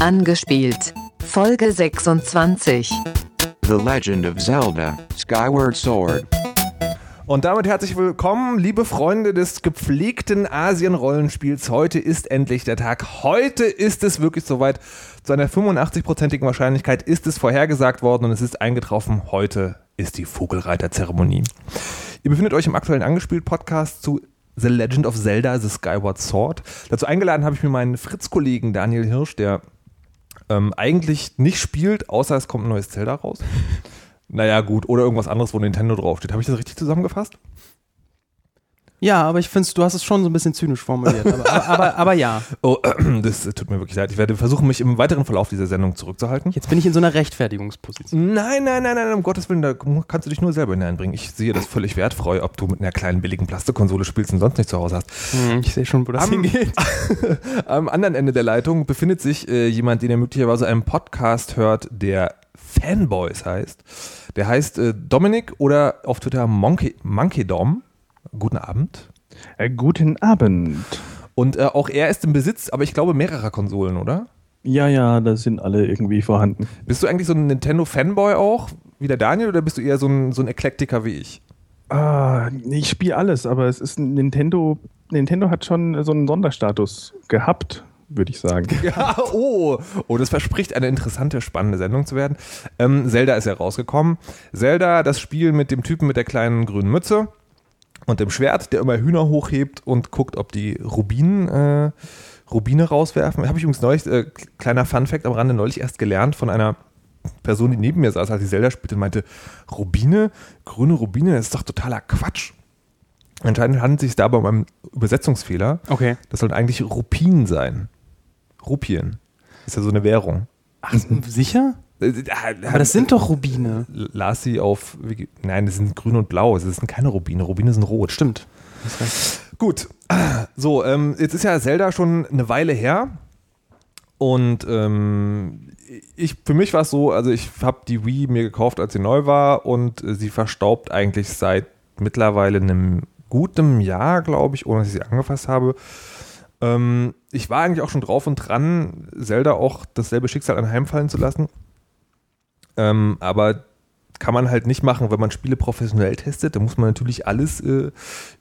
Angespielt. Folge 26. The Legend of Zelda Skyward Sword. Und damit herzlich willkommen, liebe Freunde des gepflegten Asien-Rollenspiels. Heute ist endlich der Tag. Heute ist es wirklich soweit. Zu einer 85-prozentigen Wahrscheinlichkeit ist es vorhergesagt worden und es ist eingetroffen. Heute ist die Vogelreiter-Zeremonie. Ihr befindet euch im aktuellen Angespielt-Podcast zu The Legend of Zelda, The Skyward Sword. Dazu eingeladen habe ich mir meinen Fritz-Kollegen Daniel Hirsch, der ähm, eigentlich nicht spielt, außer es kommt ein neues Zelda raus. Naja, gut, oder irgendwas anderes, wo Nintendo draufsteht. Habe ich das richtig zusammengefasst? Ja, aber ich finde, du hast es schon so ein bisschen zynisch formuliert. Aber, aber, aber, aber ja. Oh, das tut mir wirklich leid. Ich werde versuchen, mich im weiteren Verlauf dieser Sendung zurückzuhalten. Jetzt bin ich in so einer Rechtfertigungsposition. Nein, nein, nein, nein, um Gottes Willen, da kannst du dich nur selber hineinbringen. Ich sehe das völlig wertfrei, ob du mit einer kleinen billigen Plastikkonsole spielst und sonst nicht zu Hause hast. Hm, ich sehe schon, wo das Am- hingeht. Am anderen Ende der Leitung befindet sich äh, jemand, den ihr möglicherweise einen Podcast hört, der Fanboys heißt. Der heißt äh, Dominik oder auf Twitter Monkey, Monkey Dom. Guten Abend. Äh, guten Abend. Und äh, auch er ist im Besitz, aber ich glaube, mehrerer Konsolen, oder? Ja, ja, da sind alle irgendwie vorhanden. Bist du eigentlich so ein Nintendo-Fanboy auch, wie der Daniel, oder bist du eher so ein, so ein Eklektiker wie ich? Ah, ich spiele alles, aber es ist ein Nintendo. Nintendo hat schon so einen Sonderstatus gehabt, würde ich sagen. Ja, oh, oh, das verspricht eine interessante, spannende Sendung zu werden. Ähm, Zelda ist ja rausgekommen. Zelda, das Spiel mit dem Typen mit der kleinen grünen Mütze und dem Schwert, der immer Hühner hochhebt und guckt, ob die Rubinen, äh, Rubine rauswerfen. Habe ich übrigens neulich, äh, kleiner Funfact am Rande, neulich erst gelernt von einer Person, die neben mir saß, als ich Zelda spielte, und meinte, Rubine, grüne Rubine, das ist doch totaler Quatsch. Anscheinend handelt es sich dabei um einen Übersetzungsfehler. Okay. Das sollten eigentlich Rupien sein. Rupien. Ist ja so eine Währung. Ach, sicher? Aber das sind doch Rubine. Las sie auf. Nein, das sind grün und blau. Das sind keine Rubine. Rubine sind rot. Stimmt. Gut. So, ähm, jetzt ist ja Zelda schon eine Weile her. Und ähm, ich, für mich war es so, also ich habe die Wii mir gekauft, als sie neu war und äh, sie verstaubt eigentlich seit mittlerweile einem guten Jahr, glaube ich, ohne dass ich sie angefasst habe. Ähm, ich war eigentlich auch schon drauf und dran, Zelda auch dasselbe Schicksal anheimfallen zu lassen. Ähm, aber kann man halt nicht machen, wenn man Spiele professionell testet. Da muss man natürlich alles äh,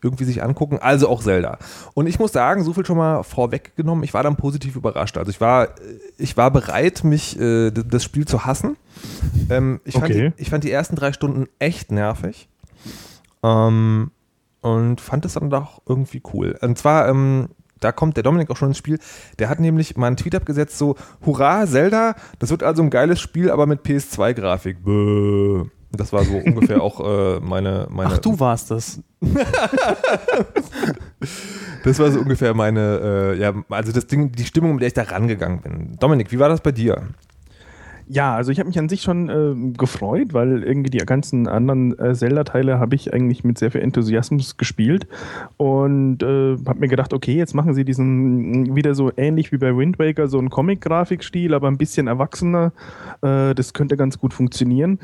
irgendwie sich angucken. Also auch Zelda. Und ich muss sagen, so viel schon mal vorweggenommen, ich war dann positiv überrascht. Also ich war, äh, ich war bereit, mich äh, das Spiel zu hassen. Ähm, ich, fand Okay. die, ich fand die ersten drei Stunden echt nervig. Ähm, und fand es dann doch irgendwie cool. Und zwar, ähm, da kommt der Dominik auch schon ins Spiel. Der hat nämlich mal einen Tweet abgesetzt, so, hurra, Zelda, das wird also ein geiles Spiel, aber mit PS2-Grafik. Bäh. Das war so ungefähr auch äh, meine, meine. Ach, du warst das. Das war so ungefähr meine, äh, ja, also das Ding, die Stimmung, mit der ich da rangegangen bin. Dominik, wie war das bei dir? Ja, also ich habe mich an sich schon ähm, gefreut, weil irgendwie die ganzen anderen äh, Zelda-Teile habe ich eigentlich mit sehr viel Enthusiasmus gespielt und äh, habe mir gedacht, okay, jetzt machen sie diesen mh, wieder so ähnlich wie bei Wind Waker, so einen Comic-Grafikstil, aber ein bisschen erwachsener. Äh, das könnte ganz gut funktionieren.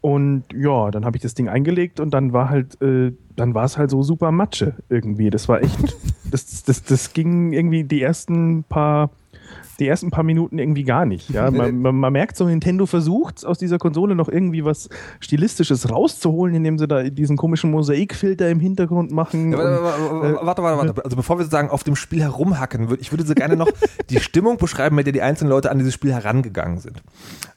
Und ja, dann habe ich das Ding eingelegt und dann war halt, äh, dann war es halt so super Matsche irgendwie. Das war echt, das, das, das ging irgendwie die ersten paar, die ersten paar Minuten irgendwie gar nicht. Ja, man, man, man merkt so, Nintendo versucht aus dieser Konsole noch irgendwie was Stilistisches rauszuholen, indem sie da diesen komischen Mosaikfilter im Hintergrund machen. Ja, warte, warte, warte, warte. Also bevor wir sozusagen auf dem Spiel herumhacken, ich würde so gerne noch die Stimmung beschreiben, mit der die einzelnen Leute an dieses Spiel herangegangen sind.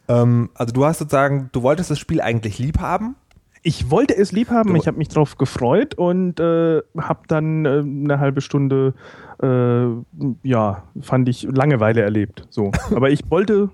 Ähm, also du hast sozusagen, du wolltest das Spiel eigentlich lieb haben. ich wollte es lieb haben, ich habe mich drauf gefreut und äh, habe dann äh, eine halbe Stunde, äh, ja, fand ich Langeweile erlebt. So, aber ich wollte,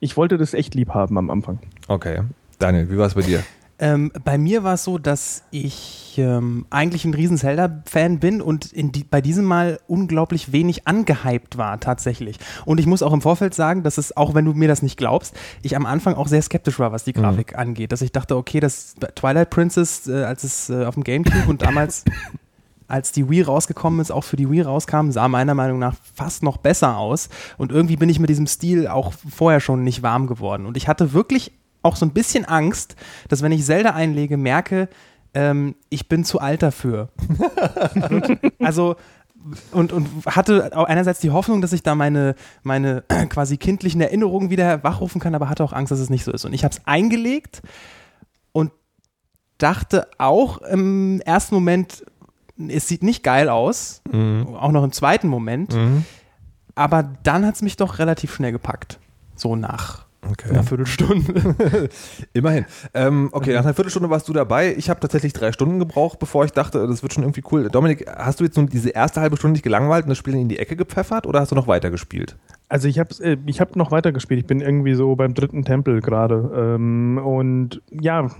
ich wollte das echt lieb haben am Anfang. Okay. Daniel, wie war es bei dir? Ähm, bei mir war es so, dass ich ähm, eigentlich ein riesen Zelda-Fan bin und in die, bei diesem Mal unglaublich wenig angehypt war tatsächlich. Und ich muss auch im Vorfeld sagen, dass es, auch wenn du mir das nicht glaubst, ich am Anfang auch sehr skeptisch war, was die Grafik angeht. Dass ich dachte, okay, das Twilight Princess, äh, als es äh, auf dem Gamecube und damals als die Wii rausgekommen ist, auch für die Wii rauskam, sah meiner Meinung nach fast noch besser aus. Und irgendwie bin ich mit diesem Stil auch vorher schon nicht warm geworden. Und ich hatte wirklich auch so ein bisschen Angst, dass wenn ich Zelda einlege, merke, ähm, ich bin zu alt dafür. also und, und hatte auch einerseits die Hoffnung, dass ich da meine, meine quasi kindlichen Erinnerungen wieder wachrufen kann, aber hatte auch Angst, dass es nicht so ist. Und ich habe es eingelegt und dachte auch im ersten Moment, es sieht nicht geil aus, auch noch im zweiten Moment, Mhm. aber dann hat es mich doch relativ schnell gepackt. So nach Okay. einer Viertelstunde. Immerhin. Ähm, okay, nach einer Viertelstunde warst du dabei. Ich habe tatsächlich drei Stunden gebraucht, bevor ich dachte, das wird schon irgendwie cool. Dominik, hast du jetzt nun diese erste halbe Stunde dich gelangweilt und das Spiel in die Ecke gepfeffert oder hast du noch weiter gespielt? Also ich habe äh, ich hab noch weiter gespielt. Ich bin irgendwie so beim dritten Tempel gerade. Ähm, und ja,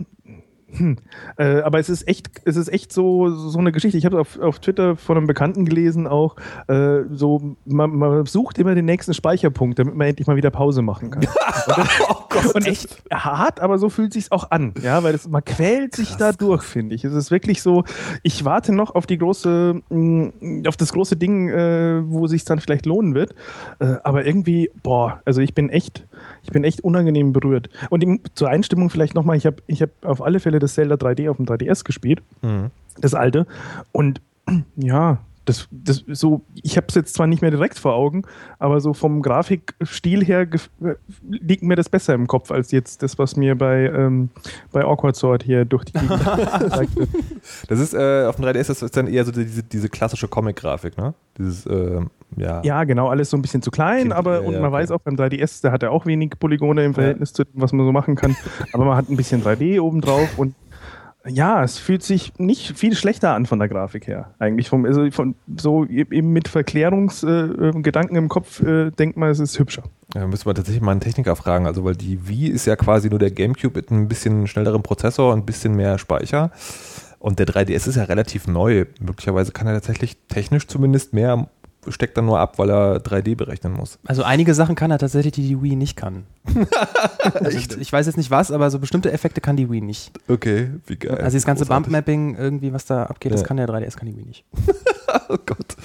hm. Äh, aber es ist echt, es ist echt so, so eine Geschichte. Ich habe auf, auf Twitter von einem Bekannten gelesen auch, äh, so, man, man sucht immer den nächsten Speicherpunkt, damit man endlich mal wieder Pause machen kann. und echt hart, aber so fühlt sich's auch an, ja, weil es, man quält sich da durch, finde ich. Es ist wirklich so, ich warte noch auf die große, mh, auf das große Ding, äh, wo sich's dann vielleicht lohnen wird. Äh, aber irgendwie, boah, also ich bin echt, ich bin echt unangenehm berührt. Und im, zur Einstimmung vielleicht nochmal, ich habe ich hab auf alle Fälle das Zelda 3D auf dem 3DS gespielt, das alte. Und ja, das, das so, ich habe es jetzt zwar nicht mehr direkt vor Augen, aber so vom Grafikstil her äh, liegt mir das besser im Kopf als jetzt das, was mir bei, ähm, bei Awkward Sword hier durch die Gegend gezeigt wird. Das ist äh, auf dem 3DS das ist dann eher so diese, diese klassische Comic-Grafik, ne? Dieses, ähm, ja. Ja, genau, alles so ein bisschen zu klein, Kind- aber ja, und ja, man okay. weiß auch beim 3DS, da hat er auch wenig Polygone im Verhältnis zu dem, was man so machen kann. aber man hat ein bisschen 3D obendrauf und ja, es fühlt sich nicht viel schlechter an von der Grafik her. Eigentlich vom, also von so eben mit Verklärungsgedanken äh, Gedanken im Kopf äh, denkt man, es ist hübscher. Ja, müsste man tatsächlich mal einen Techniker fragen, also weil die Wii ist ja quasi nur der Gamecube mit ein bisschen schnellerem Prozessor und ein bisschen mehr Speicher. Und der 3DS ist ja relativ neu. Möglicherweise kann er tatsächlich technisch zumindest mehr, steckt dann nur ab, weil er 3D berechnen muss. Also einige Sachen kann er tatsächlich, die die Wii nicht kann. also ich weiß jetzt nicht was, aber so bestimmte Effekte kann die Wii nicht. Okay, wie geil. Also das ganze. Bump-Mapping, irgendwie, was da abgeht, das Ja. kann der 3DS, kann die Wii nicht. Oh Gott,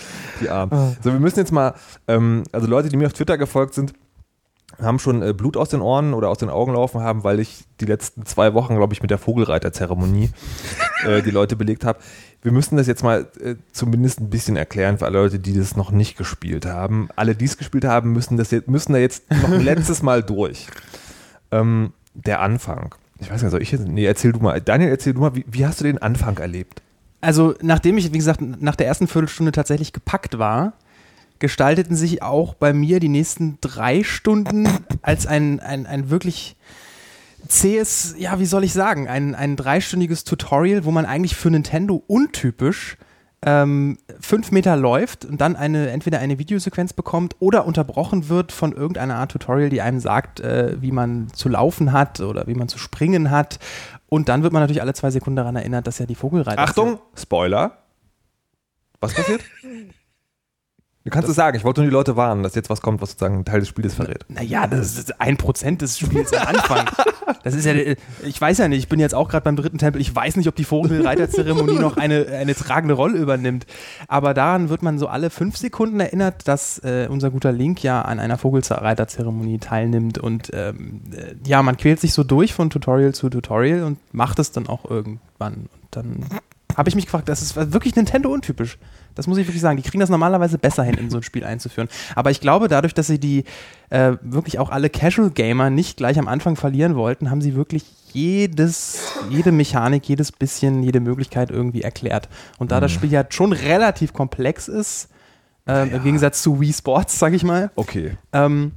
die Armen. So, wir müssen jetzt mal, ähm, also Leute, die mir auf Twitter gefolgt sind, haben schon äh, Blut aus den Ohren oder aus den Augen laufen haben, weil ich die letzten zwei Wochen, glaube ich, mit der Vogelreiter-Zeremonie äh, die Leute belegt habe. Wir müssen das jetzt mal äh, zumindest ein bisschen erklären für alle Leute, die das noch nicht gespielt haben. Alle, die es gespielt haben, müssen, das jetzt, müssen da jetzt noch ein letztes Mal durch. Ähm, der Anfang. Ich weiß nicht, soll ich jetzt? Nee, erzähl du mal. Daniel, erzähl du mal, wie, wie hast du den Anfang erlebt? Also, nachdem ich, wie gesagt, nach der ersten Viertelstunde tatsächlich gepackt war, gestalteten sich auch bei mir die nächsten drei Stunden als ein, ein, ein wirklich zähes, ja, wie soll ich sagen, ein, ein dreistündiges Tutorial, wo man eigentlich für Nintendo untypisch ähm, fünf Meter läuft und dann eine, entweder eine Videosequenz bekommt oder unterbrochen wird von irgendeiner Art Tutorial, die einem sagt, äh, wie man zu laufen hat oder wie man zu springen hat. Und dann wird man natürlich alle zwei Sekunden daran erinnert, dass ja die Vogelreiter. Achtung, Spoiler. Was passiert? Du kannst es sagen, ich wollte nur die Leute warnen, dass jetzt was kommt, was sozusagen ein Teil des Spieles verrät. Naja, das ist ein Prozent des Spiels am Anfang. Das ist ja, ich weiß ja nicht, ich bin jetzt auch gerade beim dritten Tempel, ich weiß nicht, ob die Vogelreiterzeremonie noch eine, eine tragende Rolle übernimmt. Aber daran wird man so alle fünf Sekunden erinnert, dass äh, unser guter Link ja an einer Vogelreiterzeremonie teilnimmt. Und ähm, äh, ja, man quält sich so durch von Tutorial zu Tutorial und macht es dann auch irgendwann. Und dann habe ich mich gefragt, das ist wirklich Nintendo untypisch. Das muss ich wirklich sagen. Die kriegen das normalerweise besser hin, in so ein Spiel einzuführen. Aber ich glaube, dadurch, dass sie die äh, wirklich auch alle Casual Gamer nicht gleich am Anfang verlieren wollten, haben sie wirklich jedes, jede Mechanik, jedes bisschen, jede Möglichkeit irgendwie erklärt. Und da das Spiel ja schon relativ komplex ist, ähm, im Gegensatz zu Wii Sports, sag ich mal, Okay. ähm,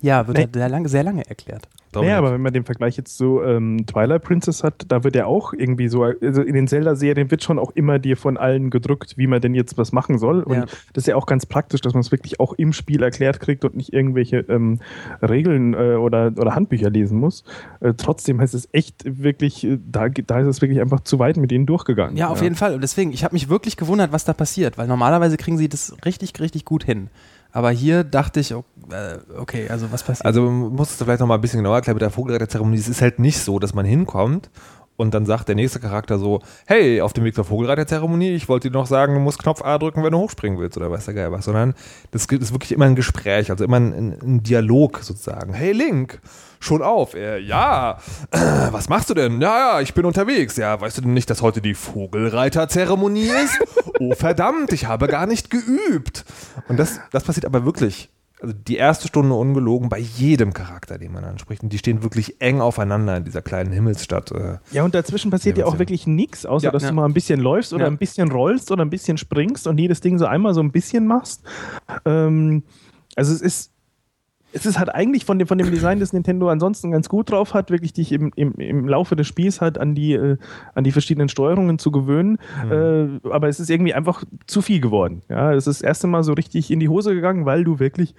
ja, wird Nee. sehr lange, sehr lange erklärt. Naja, aber wenn man den Vergleich jetzt zu ähm, Twilight Princess hat, da wird ja auch irgendwie so, also in den Zelda-Serien wird schon auch immer dir von allen gedrückt, wie man denn jetzt was machen soll. Und Ja. das ist ja auch ganz praktisch, dass man es wirklich auch im Spiel erklärt kriegt und nicht irgendwelche ähm, Regeln äh, oder, oder Handbücher lesen muss. Äh, trotzdem heißt es echt wirklich, äh, da, da ist es wirklich einfach zu weit mit denen durchgegangen. Ja, auf jeden Fall. Und deswegen, ich habe mich wirklich gewundert, was da passiert, weil normalerweise kriegen sie das richtig, richtig gut hin. Aber hier dachte ich, oh, äh, okay, also was passiert? Also musst du vielleicht noch mal ein bisschen genauer erklären mit der Vogelreiterzeremonie. Es ist halt nicht so, dass man hinkommt Und dann sagt der nächste Charakter so, hey, auf dem Weg zur Vogelreiterzeremonie, ich wollte dir noch sagen, du musst Knopf A drücken, wenn du hochspringen willst oder weiß der Geil was. Sondern das ist wirklich immer ein Gespräch, also immer ein, ein, Dialog sozusagen. Hey Link, schon auf. Er, ja, was machst du denn? Ja, ja, ich bin unterwegs. Ja, weißt du denn nicht, dass heute die Vogelreiterzeremonie ist? Oh verdammt, ich habe gar nicht geübt. Und das, das passiert aber wirklich. Also die erste Stunde ungelogen bei jedem Charakter, den man anspricht. Und die stehen wirklich eng aufeinander in dieser kleinen Himmelsstadt. Äh, Ja, und dazwischen passiert Ja, auch wirklich nichts, außer Ja. dass Ja. du mal ein bisschen läufst oder Ja. ein bisschen rollst oder ein bisschen springst und jedes Ding so einmal so ein bisschen machst. Ähm, also es ist, es ist halt eigentlich von dem, von dem Design, das Nintendo ansonsten ganz gut drauf hat, wirklich dich im, im, im Laufe des Spiels halt an die, äh, an die verschiedenen Steuerungen zu gewöhnen. Äh, aber es ist irgendwie einfach zu viel geworden. Ja, es ist das erste Mal so richtig in die Hose gegangen, weil du wirklich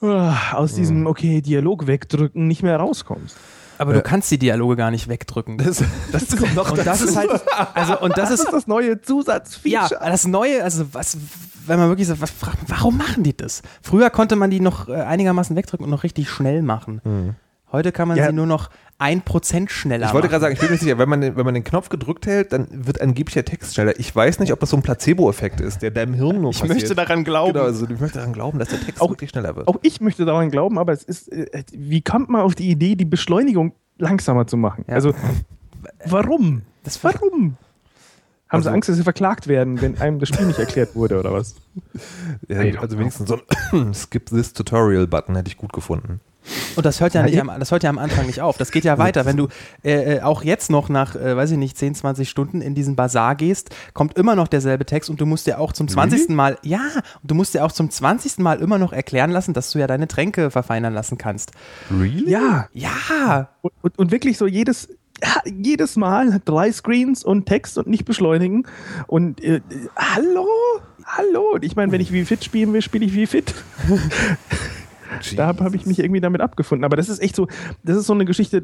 ah, aus diesem, okay, Dialog wegdrücken nicht mehr rauskommst. Aber du kannst die Dialoge gar nicht wegdrücken. das, Das kommt noch und das ist halt, also, und das Das ist, ist das neue ja, Zusatzfeature. das Neue, also was, wenn man wirklich so, was, warum machen die das? Früher konnte man die noch äh, einigermaßen wegdrücken und noch richtig schnell machen. Heute kann man Ja. sie nur noch ein Prozent schneller Ich wollte gerade sagen, ich bin mir nicht sicher, wenn man, den, wenn man den Knopf gedrückt hält, dann wird angeblich der Text schneller. Ich weiß nicht, ob das so ein Placebo-Effekt ist, der deinem Hirn nur ich passiert. möchte daran glauben. Genau, also ich möchte daran glauben, dass der Text Auch- wirklich schneller wird. Auch ich möchte daran glauben, aber es ist, äh, wie kommt man auf die Idee, die Beschleunigung langsamer zu machen? Ja. Also, warum? Das Warum? Haben sie Also- Angst, dass sie verklagt werden, wenn einem das Spiel nicht erklärt wurde oder was? Ja, also wenigstens so ein Skip this Tutorial-Button hätte ich gut gefunden. Und das hört ja, nicht ich- am, das hört ja am Anfang nicht auf. Das geht ja weiter. Wenn du äh, äh, auch jetzt noch nach, äh, weiß ich nicht, 10, 20 Stunden in diesen Bazar gehst, kommt immer noch derselbe Text und du musst dir auch zum 20. Mal, ja, und du musst dir auch zum 20. Mal immer noch erklären lassen, dass du ja deine Tränke verfeinern lassen kannst. Really? Ja, Ja, und, und, und wirklich so jedes, jedes Mal drei Screens und Text und nicht beschleunigen. Und äh, äh, hallo? Hallo? Und ich meine, wenn ich wie fit spielen will, spiele ich wie fit. Da habe hab ich mich irgendwie damit abgefunden. Aber das ist echt so, das ist so eine Geschichte,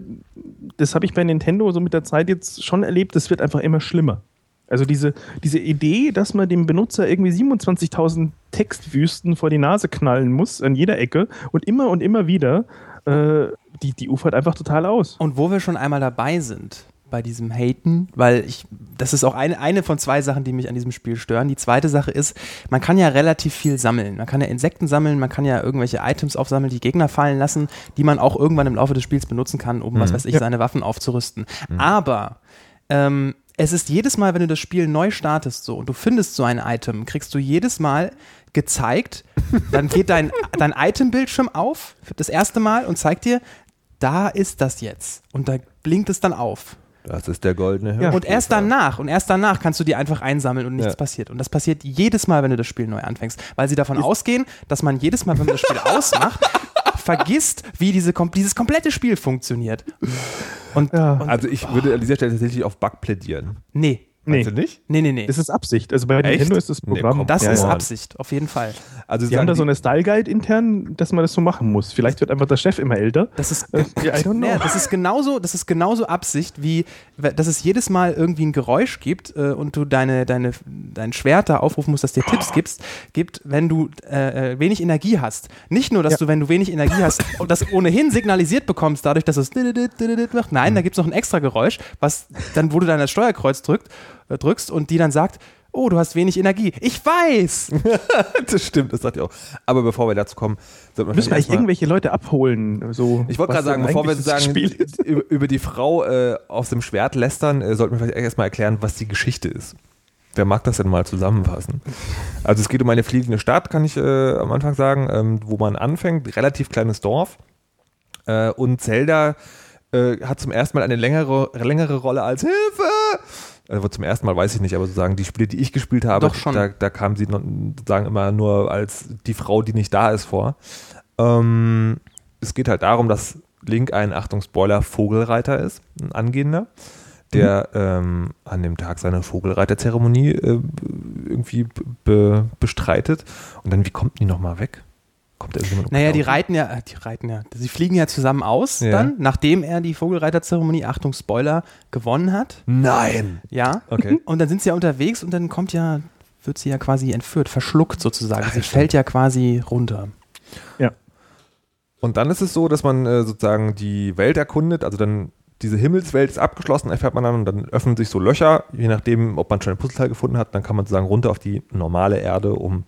das habe ich bei Nintendo so mit der Zeit jetzt schon erlebt, das wird einfach immer schlimmer. Also diese, diese Idee, dass man dem Benutzer irgendwie 27.000 Textwüsten vor die Nase knallen muss an jeder Ecke und immer und immer wieder, äh, die, die ufert einfach total aus. Und wo wir schon einmal dabei sind bei diesem Haten, weil ich, das ist auch eine, eine von zwei Sachen, die mich an diesem Spiel stören. Die zweite Sache ist, man kann ja relativ viel sammeln. Man kann ja Insekten sammeln, man kann ja irgendwelche Items aufsammeln, die Gegner fallen lassen, die man auch irgendwann im Laufe des Spiels benutzen kann, um, was weiß ich, Ja. seine Waffen aufzurüsten. Aber ähm, es ist jedes Mal, wenn du das Spiel neu startest so und du findest so ein Item, kriegst du jedes Mal gezeigt, dann geht dein, dein Item-Bildschirm auf, das erste Mal und zeigt dir, da ist das jetzt. Und da blinkt es dann auf. Das ist der goldene Ja. Und erst danach, und erst danach kannst du die einfach einsammeln und nichts Ja. passiert. Und das passiert jedes Mal, wenn du das Spiel neu anfängst. Weil sie davon ausgehen, dass man jedes Mal, wenn man das Spiel ausmacht, vergisst, wie diese, dieses komplette Spiel funktioniert. Und, Ja. und Also ich würde an dieser Stelle tatsächlich auf Bug plädieren. nee. Nee, Meinst du nicht? Nee, nee, nee. das ist Absicht. Also bei Echt? Nintendo ist das Nee, Programm. komm. Das Ja, ist ja. Absicht, auf jeden Fall. Also Die haben da so eine Style Guide intern, dass man das so machen muss. Vielleicht wird einfach der Chef immer älter. Das ist, Äh, ja, I don't know. Ja, das ist genauso, das ist genauso Absicht, wie dass es jedes Mal irgendwie ein Geräusch gibt äh, und du deine, deine, dein Schwert da aufrufen musst, dass dir Tipps gibst, gibt, wenn du äh, äh, wenig Energie hast. Nicht nur, dass Ja. du, wenn du wenig Energie hast, und das ohnehin signalisiert bekommst, dadurch, dass es macht. Nein, da gibt es noch ein extra Geräusch, was dann, wo du dann das Steuerkreuz drückt, äh, drückst und die dann sagt, oh, du hast wenig Energie. Ich weiß! das stimmt, das sagt ihr auch. Aber bevor wir dazu kommen, sollten wir Müssen wir vielleicht eigentlich irgendwelche Leute abholen? So, Ich wollte gerade sagen, bevor wir sagen, über die Frau äh, aus dem Schwert lästern, äh, sollten wir vielleicht erstmal erklären, was die Geschichte ist. Wer mag das denn mal zusammenfassen? Also es geht um eine fliegende Stadt, kann ich äh, am Anfang sagen, ähm, wo man anfängt, relativ kleines Dorf. Äh, und Zelda äh, hat zum ersten Mal eine längere, längere Rolle als Hilfe. Also zum ersten Mal weiß ich nicht, aber sozusagen die Spiele, die ich gespielt habe. Da, da kam sie sozusagen immer nur als die Frau, die nicht da ist, vor. Ähm, es geht halt darum, dass Link ein, Achtung, Spoiler, Vogelreiter ist, ein Angehender, der ähm, an dem Tag seine Vogelreiterzeremonie äh, irgendwie be bestreitet. Und dann, wie kommt die nochmal weg? Kommt er irgendjemand Naja, die reiten ja, die reiten ja, sie fliegen ja zusammen aus Ja. dann, nachdem er die Vogelreiterzeremonie, Achtung, Spoiler, gewonnen hat. Nein! Ja. Okay. Und dann sind sie ja unterwegs und dann kommt ja, wird sie ja quasi entführt, verschluckt sozusagen. Ach, sie ja, fällt ja quasi runter. Ja. Und dann ist es so, dass man äh, sozusagen die Welt erkundet, also dann diese Himmelswelt ist abgeschlossen, erfährt man dann und dann öffnen sich so Löcher, je nachdem, ob man schon ein Puzzleteil gefunden hat, dann kann man sozusagen runter auf die normale Erde, um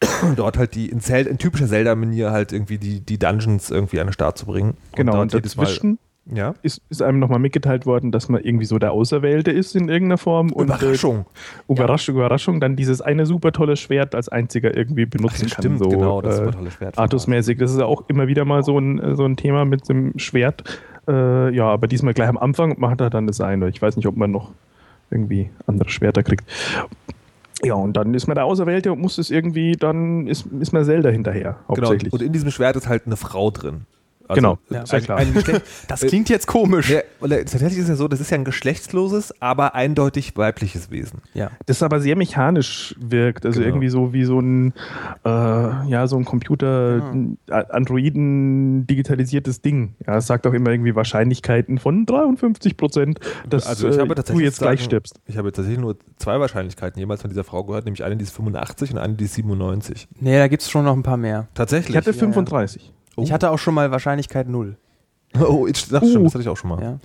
dort halt die in, Zel in typischer Zelda-Manier halt irgendwie die, die Dungeons irgendwie an den Start zu bringen. Genau, und Mal- dazwischen ja. ist, ist einem nochmal mitgeteilt worden, dass man irgendwie so der Auserwählte ist in irgendeiner Form. Und, Überraschung. Äh, Überraschung, Überraschung, dann dieses eine super tolle Schwert als einziger irgendwie benutzen Ach, kann. stimmt, so, genau, das äh, super tolle Schwert. Artusmäßig. Das ist ja auch immer wieder mal so ein, so ein Thema mit dem Schwert. Äh, ja, aber diesmal gleich am Anfang macht er dann das eine. Ich weiß nicht, ob man noch irgendwie andere Schwerter kriegt. Ja, und dann ist man der Auserwählte und muss es irgendwie, dann ist, ist man Zelda hinterher, Genau, hauptsächlich. und in diesem Schwert ist halt eine Frau drin. Also, genau, ja, sehr klar. Ein, ein das klingt jetzt komisch. Ja, tatsächlich ist es ja so, das ist ja ein geschlechtsloses, aber eindeutig weibliches Wesen. Ja. Das aber sehr mechanisch wirkt, also genau. irgendwie so wie so ein, äh, ja, so ein Computer, ja. Androiden digitalisiertes Ding. Ja, es sagt auch immer irgendwie Wahrscheinlichkeiten von 53 Prozent, dass also äh, du jetzt gleich stirbst. Ich habe tatsächlich nur zwei Wahrscheinlichkeiten jemals von dieser Frau gehört, nämlich eine, die ist 85 und eine, die ist 97. Nee, da gibt es schon noch ein paar mehr. Tatsächlich. Ich hatte 35. Oh. Ich hatte auch schon mal Wahrscheinlichkeit null. Oh, ich, das, uh. stimmt, das hatte ich auch schon mal. Ja.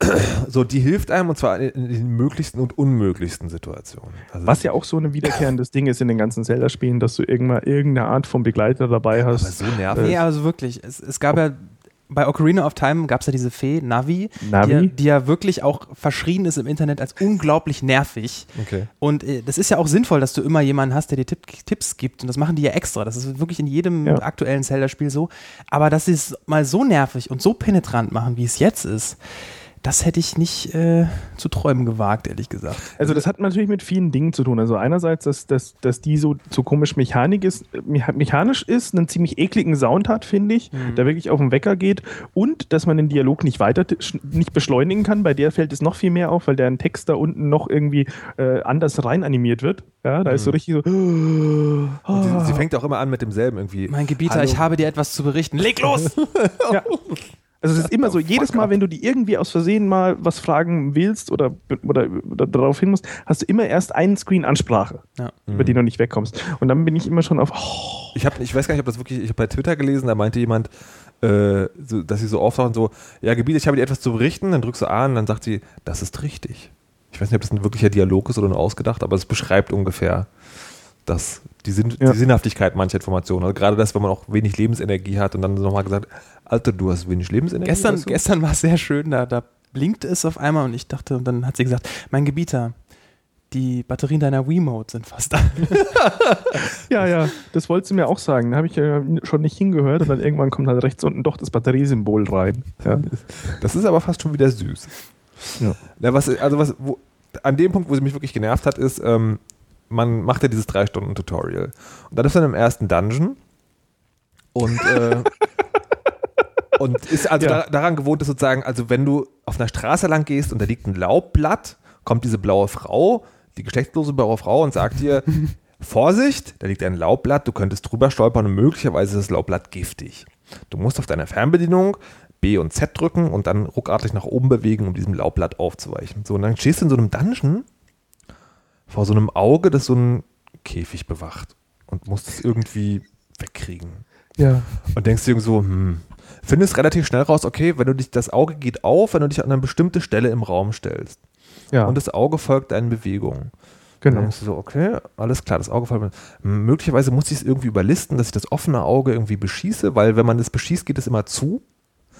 So, die hilft einem und zwar in den möglichsten und unmöglichsten Situationen. Also Was ja auch so ein wiederkehrendes Ding ist in den ganzen Zelda-Spielen, dass du irgendwann irgendeine Art von Begleiter dabei hast. Aber so nervig. Nee, also wirklich. Es, es gab oh. ja bei Ocarina of Time gab es ja diese Fee, Navi, Navi? Die, ja- die ja wirklich auch verschrien ist im Internet als unglaublich nervig. Okay. Und äh, das ist ja auch sinnvoll, dass du immer jemanden hast, der dir Tipp, Tipps gibt. Und das machen die ja extra. Das ist wirklich in jedem Ja. aktuellen Zelda-Spiel so. Aber dass sie es mal so nervig und so penetrant machen, wie es jetzt ist, das hätte ich nicht äh, zu träumen gewagt, ehrlich gesagt. Also das hat natürlich mit vielen Dingen zu tun. Also einerseits, dass, dass, dass die so, so komisch Mechanik ist, mecha- mechanisch ist, einen ziemlich ekligen Sound hat, finde ich, der wirklich auf den Wecker geht und dass man den Dialog nicht weiter nicht beschleunigen kann. Bei der fällt es noch viel mehr auf, weil deren Text da unten noch irgendwie äh, anders rein animiert wird. Ja, da ist so richtig so. Und sie, sie fängt auch immer an mit demselben irgendwie. Mein Gebieter, Hallo. ich habe dir etwas zu berichten. Leg los! Ja. Also es ist immer so, jedes Mal, wenn du die irgendwie aus Versehen mal was fragen willst oder, oder, oder darauf hin musst, hast du immer erst einen Screen Ansprache, Ja. über die du nicht wegkommst. Und dann bin ich immer schon auf, oh, Ich, hab, ich weiß gar nicht, ob das wirklich, ich habe bei Twitter gelesen, da meinte jemand, äh, so, dass sie so auftauchen, so, ja, Gebiet, ich habe dir etwas zu berichten, dann drückst du A und dann sagt sie, das ist richtig. Ich weiß nicht, ob das ein wirklicher Dialog ist oder nur ausgedacht, aber es beschreibt ungefähr das, die, Sinn, Ja. die Sinnhaftigkeit mancher Informationen. Also gerade das, wenn man auch wenig Lebensenergie hat und dann nochmal gesagt, Alter, du hast wenig Lebensenergie. Gestern, weißt du? gestern war es sehr schön, da, da blinkt es auf einmal und ich dachte, und dann hat sie gesagt, mein Gebieter, die Batterien deiner Wiimote sind fast da. ja, ja, das wolltest du mir auch sagen. Da habe ich ja schon nicht hingehört und dann irgendwann kommt halt rechts unten doch das Batteriesymbol rein. Ja. Das ist aber fast schon wieder süß. Ja. Na, was, also was, wo, an dem Punkt, wo sie mich wirklich genervt hat, ist, ähm, man macht ja dieses drei Stunden Tutorial. Und dann ist man im ersten Dungeon und, äh, und ist also Ja. da, daran gewohnt, dass sozusagen, also wenn du auf einer Straße lang gehst und da liegt ein Laubblatt, kommt diese blaue Frau, die geschlechtslose blaue Frau und sagt dir, Vorsicht, da liegt ein Laubblatt, du könntest drüber stolpern und möglicherweise ist das Laubblatt giftig. Du musst auf deiner Fernbedienung B und Z drücken und dann ruckartig nach oben bewegen, um diesem Laubblatt aufzuweichen. So, und dann stehst du in so einem Dungeon vor so einem Auge, das so einen Käfig bewacht und musst es irgendwie wegkriegen. ja. Und denkst dir so, hm, findest relativ schnell raus, okay, wenn du dich, das Auge geht auf, wenn du dich an eine bestimmte Stelle im Raum stellst. Ja, Und das Auge folgt deinen Bewegungen. genau. Dann denkst du so, okay, alles klar, das Auge folgt mir. Möglicherweise muss ich es irgendwie überlisten, dass ich das offene Auge irgendwie beschieße, weil wenn man es beschießt, geht es immer zu.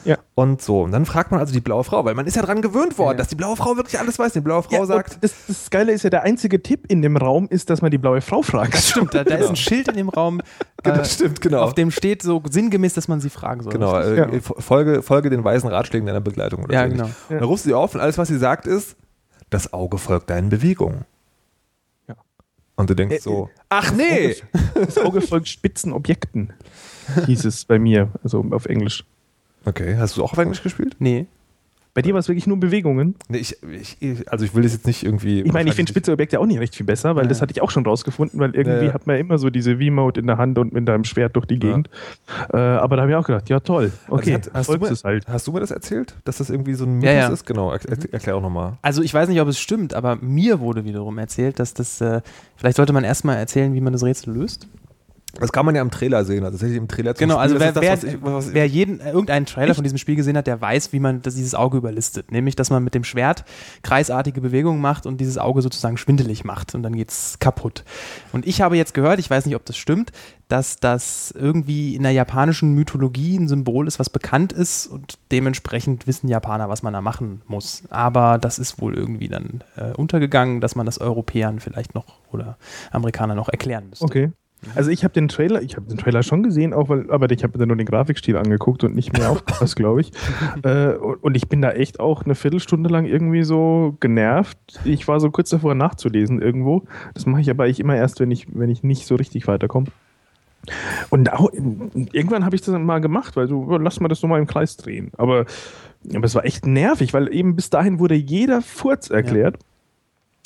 Ja. Und so. Und dann fragt man also die blaue Frau, weil man ist ja dran gewöhnt worden, Ja. dass die blaue Frau wirklich alles weiß. Die blaue Frau Ja, sagt, das, das Geile ist ja, der einzige Tipp in dem Raum ist, dass man die blaue Frau fragt. Das stimmt, da, da ist ein Schild in dem Raum, Genau, äh, stimmt, genau. auf dem steht so sinngemäß, dass man sie fragen soll. Genau, äh, folge, folge den weisen Ratschlägen deiner Begleitung. Oder Ja, so genau. Und dann rufst du sie auf und alles, was sie sagt, ist, das Auge folgt deinen Bewegungen. Ja. Und du denkst Äh, so, ach nee! Das Auge folgt spitzen Objekten, hieß es bei mir, also auf Englisch. Okay, hast du auch auf Englisch gespielt? Nee. Bei dir war es wirklich nur Bewegungen. Nee, ich, ich, also ich will das jetzt nicht irgendwie. Ich meine, ich finde spitze Objekte auch nicht recht viel besser, weil Ja. das hatte ich auch schon rausgefunden, weil irgendwie Ja. hat man ja immer so diese V-Mode in der Hand und mit deinem Schwert durch die Gegend. Äh, aber da habe ich auch gedacht, ja toll, okay, Also hat- hast, du mir, es halt. hast du mir das erzählt, dass das irgendwie so ein Mythos Ja, ja. ist? Genau, er, er, erklär auch nochmal. Also ich weiß nicht, ob es stimmt, aber mir wurde wiederum erzählt, dass das, äh, vielleicht sollte man erstmal erzählen, wie man das Rätsel löst. Das kann man ja im Trailer sehen. Also tatsächlich im Trailer zum Genau, also Spiel, wer, das wer, was ich- was ich- wer jeden, irgendeinen Trailer von diesem Spiel gesehen hat, der weiß, wie man das, dieses Auge überlistet. Nämlich, dass man mit dem Schwert kreisartige Bewegungen macht und dieses Auge sozusagen schwindelig macht und dann geht's kaputt. Und ich habe jetzt gehört, ich weiß nicht, ob das stimmt, dass das irgendwie in der japanischen Mythologie ein Symbol ist, was bekannt ist und dementsprechend wissen Japaner, was man da machen muss. Aber das ist wohl irgendwie dann äh, untergegangen, dass man das Europäern vielleicht noch oder Amerikanern noch erklären müsste. Okay. Also ich habe den Trailer, ich habe den Trailer schon gesehen, auch weil, aber ich habe mir nur den Grafikstil angeguckt und nicht mehr aufgepasst, glaube ich. Äh, und, ich bin da echt auch eine Viertelstunde lang irgendwie so genervt. Ich war so kurz davor nachzulesen irgendwo. Das mache ich aber eigentlich immer erst, wenn ich, wenn ich nicht so richtig weiterkomme. Und auch, irgendwann habe ich das mal gemacht, weil so, ja, lass mal das nochmal im Kreis drehen. Aber, aber es war echt nervig, weil eben bis dahin wurde jeder Furz erklärt.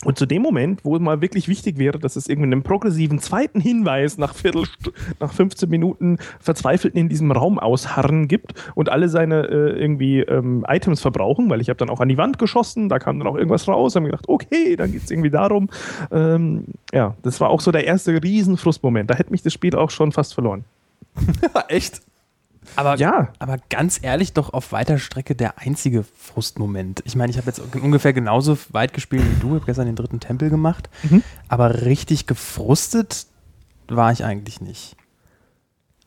Und zu dem Moment, wo es mal wirklich wichtig wäre, dass es irgendwie einen progressiven zweiten Hinweis nach, Viertel, nach 15 Minuten verzweifelt in diesem Raum ausharren gibt und alle seine äh, irgendwie ähm, Items verbrauchen, weil ich habe dann auch an die Wand geschossen, da kam dann auch irgendwas raus, haben gedacht, okay, dann geht es irgendwie darum. Ähm, ja, das war auch so der erste Riesenfrustmoment. Da hätte mich das Spiel auch schon fast verloren. Echt? Aber, Ja. aber ganz ehrlich, doch auf weiter Strecke der einzige Frustmoment. Ich meine, ich habe jetzt ungefähr genauso weit gespielt wie du, habe gestern den dritten Tempel gemacht, Mhm. aber richtig gefrustet war ich eigentlich nicht.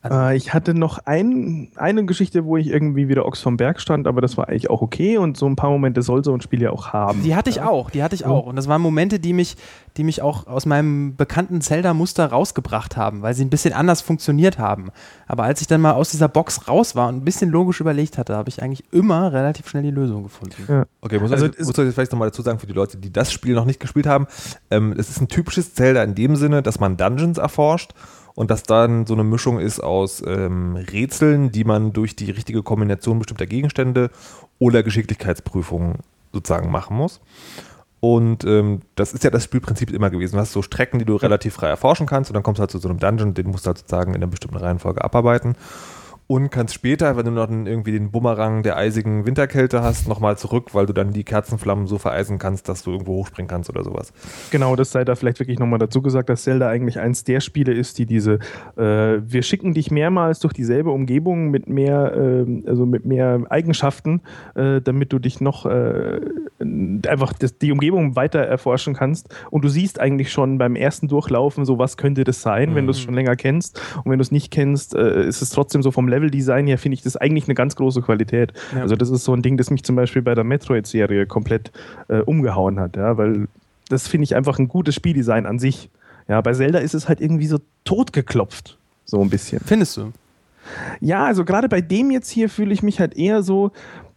Also- Äh, ich hatte noch ein, eine Geschichte, wo ich irgendwie wieder Ochs vom Berg stand, aber das war eigentlich auch okay und so ein paar Momente soll so ein Spiel ja auch haben. Die hatte ich auch, die hatte ich auch. Und das waren Momente, die mich, die mich auch aus meinem bekannten Zelda-Muster rausgebracht haben, weil sie ein bisschen anders funktioniert haben. Aber als ich dann mal aus dieser Box raus war und ein bisschen logisch überlegt hatte, habe ich eigentlich immer relativ schnell die Lösung gefunden. Okay, muss, Also also, muss ich jetzt vielleicht nochmal dazu sagen, für die Leute, die das Spiel noch nicht gespielt haben, ähm, es ist ein typisches Zelda in dem Sinne, dass man Dungeons erforscht und dass dann so eine Mischung ist aus ähm, Rätseln, die man durch die richtige Kombination bestimmter Gegenstände oder Geschicklichkeitsprüfungen sozusagen machen muss. Und ähm, das ist ja das Spielprinzip immer gewesen. Du hast so Strecken, die du relativ frei erforschen kannst und dann kommst du halt zu so einem Dungeon, den musst du halt sozusagen in einer bestimmten Reihenfolge abarbeiten und kannst später, wenn du noch irgendwie den Bumerang der eisigen Winterkälte hast, nochmal zurück, weil du dann die Kerzenflammen so vereisen kannst, dass du irgendwo hochspringen kannst oder sowas. Genau, das sei da vielleicht wirklich nochmal dazu gesagt, dass Zelda eigentlich eins der Spiele ist, die diese, äh, wir schicken dich mehrmals durch dieselbe Umgebung mit mehr, ähm, also mit mehr Eigenschaften, äh, damit du dich noch äh, einfach das, die Umgebung weiter erforschen kannst. Und du siehst eigentlich schon beim ersten Durchlaufen, so was könnte das sein, wenn du es schon länger kennst. Und wenn du es nicht kennst, äh, ist es trotzdem so vom Leveldesign her, finde ich das eigentlich eine ganz große Qualität. Ja. Also das ist so ein Ding, das mich zum Beispiel bei der Metroid-Serie komplett äh, umgehauen hat, ja, weil das finde ich einfach ein gutes Spieldesign an sich. Ja, bei Zelda ist es halt irgendwie so totgeklopft. So ein bisschen. Findest du? Ja, also gerade bei dem jetzt hier fühle ich mich halt eher so,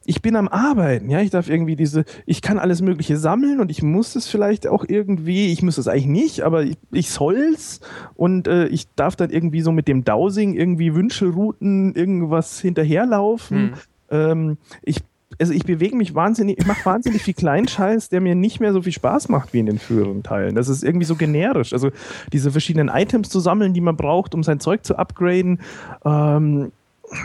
ich bin am Arbeiten, ja, ich darf irgendwie diese, ich kann alles Mögliche sammeln und ich muss es vielleicht auch irgendwie, ich muss es eigentlich nicht, aber ich, ich soll's und äh, ich darf dann irgendwie so mit dem Dowsing irgendwie Wünschelrouten irgendwas hinterherlaufen. Ähm, ich also ich bewege mich wahnsinnig, ich mache wahnsinnig viel Kleinscheiß, der mir nicht mehr so viel Spaß macht wie in den früheren Teilen. Das ist irgendwie so generisch. Also diese verschiedenen Items zu sammeln, die man braucht, um sein Zeug zu upgraden, ähm,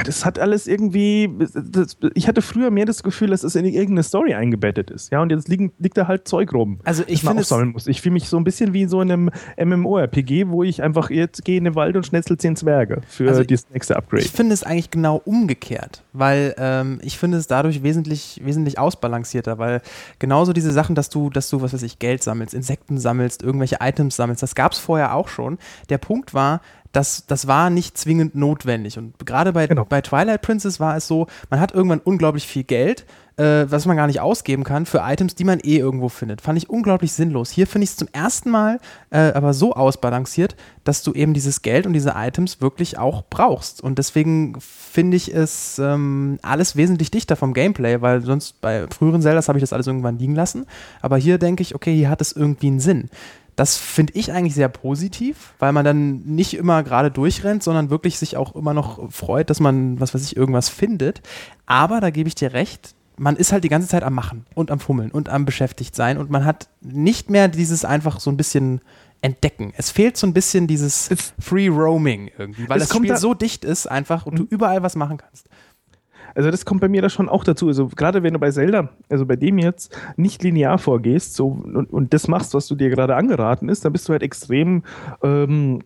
das hat alles irgendwie. Das, ich hatte früher mehr das Gefühl, dass es in irgendeine Story eingebettet ist. Ja, und jetzt liegen, liegt da halt Zeug rum. Also ich das man finde auch es- sammeln muss. Ich fühle mich so ein bisschen wie so in einem MMORPG, wo ich einfach jetzt gehe in den Wald und schnetzel zehn Zwerge für Also das nächste Upgrade. Ich finde es eigentlich genau umgekehrt, weil ähm, ich finde es dadurch wesentlich, wesentlich ausbalancierter, weil genauso diese Sachen, dass du, dass du, was weiß ich, Geld sammelst, Insekten sammelst, irgendwelche Items sammelst, das gab es vorher auch schon. Der Punkt war, das, das war nicht zwingend notwendig. Und gerade bei, Genau. bei Twilight Princess war es so, man hat irgendwann unglaublich viel Geld, äh, was man gar nicht ausgeben kann für Items, die man eh irgendwo findet. Fand ich unglaublich sinnlos. Hier finde ich es zum ersten Mal äh, aber so ausbalanciert, dass du eben dieses Geld und diese Items wirklich auch brauchst. Und deswegen finde ich es ähm, alles wesentlich dichter vom Gameplay, weil sonst bei früheren Zeldas habe ich das alles irgendwann liegen lassen. Aber hier denke ich, okay, hier hat es irgendwie einen Sinn. Das finde ich eigentlich sehr positiv, weil man dann nicht immer gerade durchrennt, sondern wirklich sich auch immer noch freut, dass man, was weiß ich, irgendwas findet. Aber da gebe ich dir recht, man ist halt die ganze Zeit am Machen und am Fummeln und am beschäftigt sein und man hat nicht mehr dieses einfach so ein bisschen entdecken. Es fehlt so ein bisschen dieses Es- Free Roaming irgendwie, weil Es das Spiel da- so dicht ist einfach und du überall was machen kannst. Also das kommt bei mir da schon auch dazu. Also gerade wenn du bei Zelda, also bei dem jetzt, nicht linear vorgehst so, und, und das machst, was du dir gerade angeraten ist, dann bist du halt extrem ähm,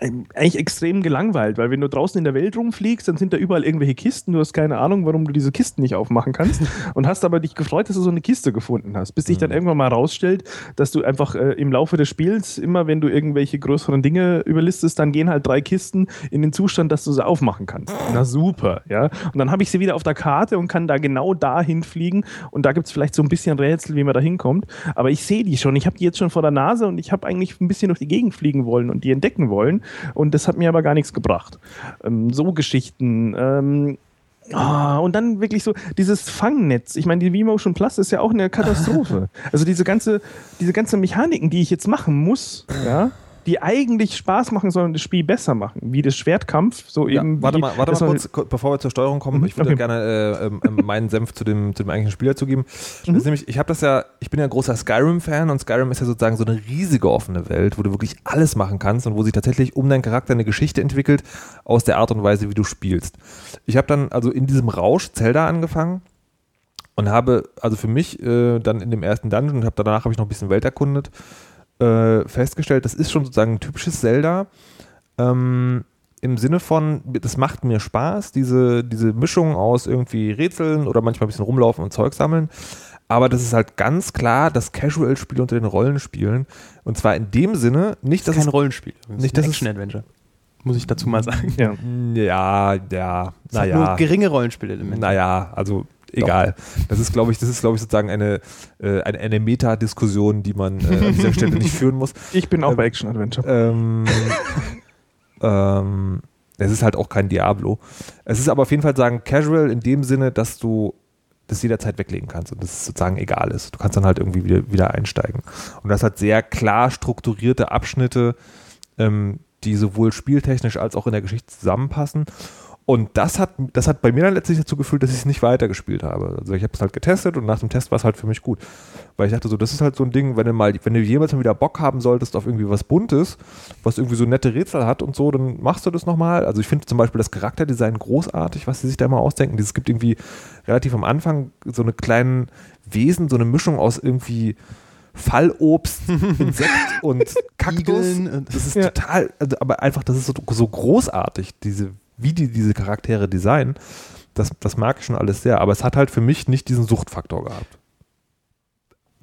eigentlich extrem gelangweilt, weil wenn du draußen in der Welt rumfliegst, dann sind da überall irgendwelche Kisten. Du hast keine Ahnung, warum du diese Kisten nicht aufmachen kannst und hast aber dich gefreut, dass du so eine Kiste gefunden hast, bis sich dann irgendwann mal rausstellt, dass du einfach äh, im Laufe des Spiels immer, wenn du irgendwelche größeren Dinge überlistest, dann gehen halt drei Kisten in den Zustand, dass du sie aufmachen kannst. Na super, ja. Und dann habe ich sie wieder auf der Karte und kann da genau dahin fliegen und da gibt es vielleicht so ein bisschen Rätsel, wie man da hinkommt. Aber ich sehe die schon, ich habe die jetzt schon vor der Nase und ich habe eigentlich ein bisschen durch die Gegend fliegen wollen und die entdecken wollen und das hat mir aber gar nichts gebracht. Ähm, so Geschichten. Ähm, Ah, und dann wirklich so dieses Fangnetz. Ich meine, die V-Motion Plus ist ja auch eine Katastrophe. also diese ganze, diese ganze Mechaniken, die ich jetzt machen muss, ja, die eigentlich Spaß machen sollen und das Spiel besser machen, wie das Schwertkampf, so Ja, eben. warte mal, warte mal kurz, bevor wir zur Steuerung kommen. Mhm, Ich würde okay. gerne äh, ähm, meinen Senf zu dem, zu dem eigentlichen Spiel dazugeben. Mhm. nämlich, ich habe das ja, ich bin ja ein großer Skyrim-Fan und Skyrim ist ja sozusagen so eine riesige offene Welt, wo du wirklich alles machen kannst und wo sich tatsächlich um deinen Charakter eine Geschichte entwickelt aus der Art und Weise, wie du spielst. Ich habe dann also in diesem Rausch Zelda angefangen und habe also für mich äh, dann in dem ersten Dungeon und habe danach habe ich noch ein bisschen Welt erkundet, äh, festgestellt, das ist schon sozusagen ein typisches Zelda. Ähm, Im Sinne von, das macht mir Spaß, diese, diese Mischung aus irgendwie Rätseln oder manchmal ein bisschen rumlaufen und Zeug sammeln. Aber das ist halt ganz klar das Casual-Spiel unter den Rollenspielen. Und zwar in dem Sinne, nicht, dass Kein es Rollenspiel. Das Nicht, ist dass Action-Adventure. Muss ich dazu mal sagen. ja. Ja, ja, naja. nur geringe Rollenspielelemente. Naja, also egal. Das ist, glaube ich, das ist, glaube ich, sozusagen eine, äh, eine, eine Meta-Diskussion, die man äh, an dieser Stelle nicht führen muss. Ich bin auch Ähm, bei Action Adventure. Ähm, ähm, es ist halt auch kein Diablo. Es ist aber auf jeden Fall sagen casual in dem Sinne, dass du das jederzeit weglegen kannst und das sozusagen egal ist. Du kannst dann halt irgendwie wieder, wieder einsteigen. Und das hat sehr klar strukturierte Abschnitte, ähm, die sowohl spieltechnisch als auch in der Geschichte zusammenpassen. Und das hat, das hat bei mir dann letztlich dazu geführt, dass ich es nicht weitergespielt habe. Also ich habe es halt getestet und nach dem Test war es halt für mich gut. Weil ich dachte so, das ist halt so ein Ding, wenn du mal, wenn du jemals mal wieder Bock haben solltest auf irgendwie was Buntes, was irgendwie so nette Rätsel hat und so, dann machst du das nochmal. Also ich finde zum Beispiel das Charakterdesign großartig, was sie sich da immer ausdenken. Es gibt irgendwie relativ am Anfang so eine kleinen Wesen, so eine Mischung aus irgendwie Fallobst, Insekt und Kaktus. Und- Das ist Ja. total, also, aber einfach, das ist so, so großartig, diese, wie die diese Charaktere designen. Das, das mag ich schon alles sehr, aber es hat halt für mich nicht diesen Suchtfaktor gehabt.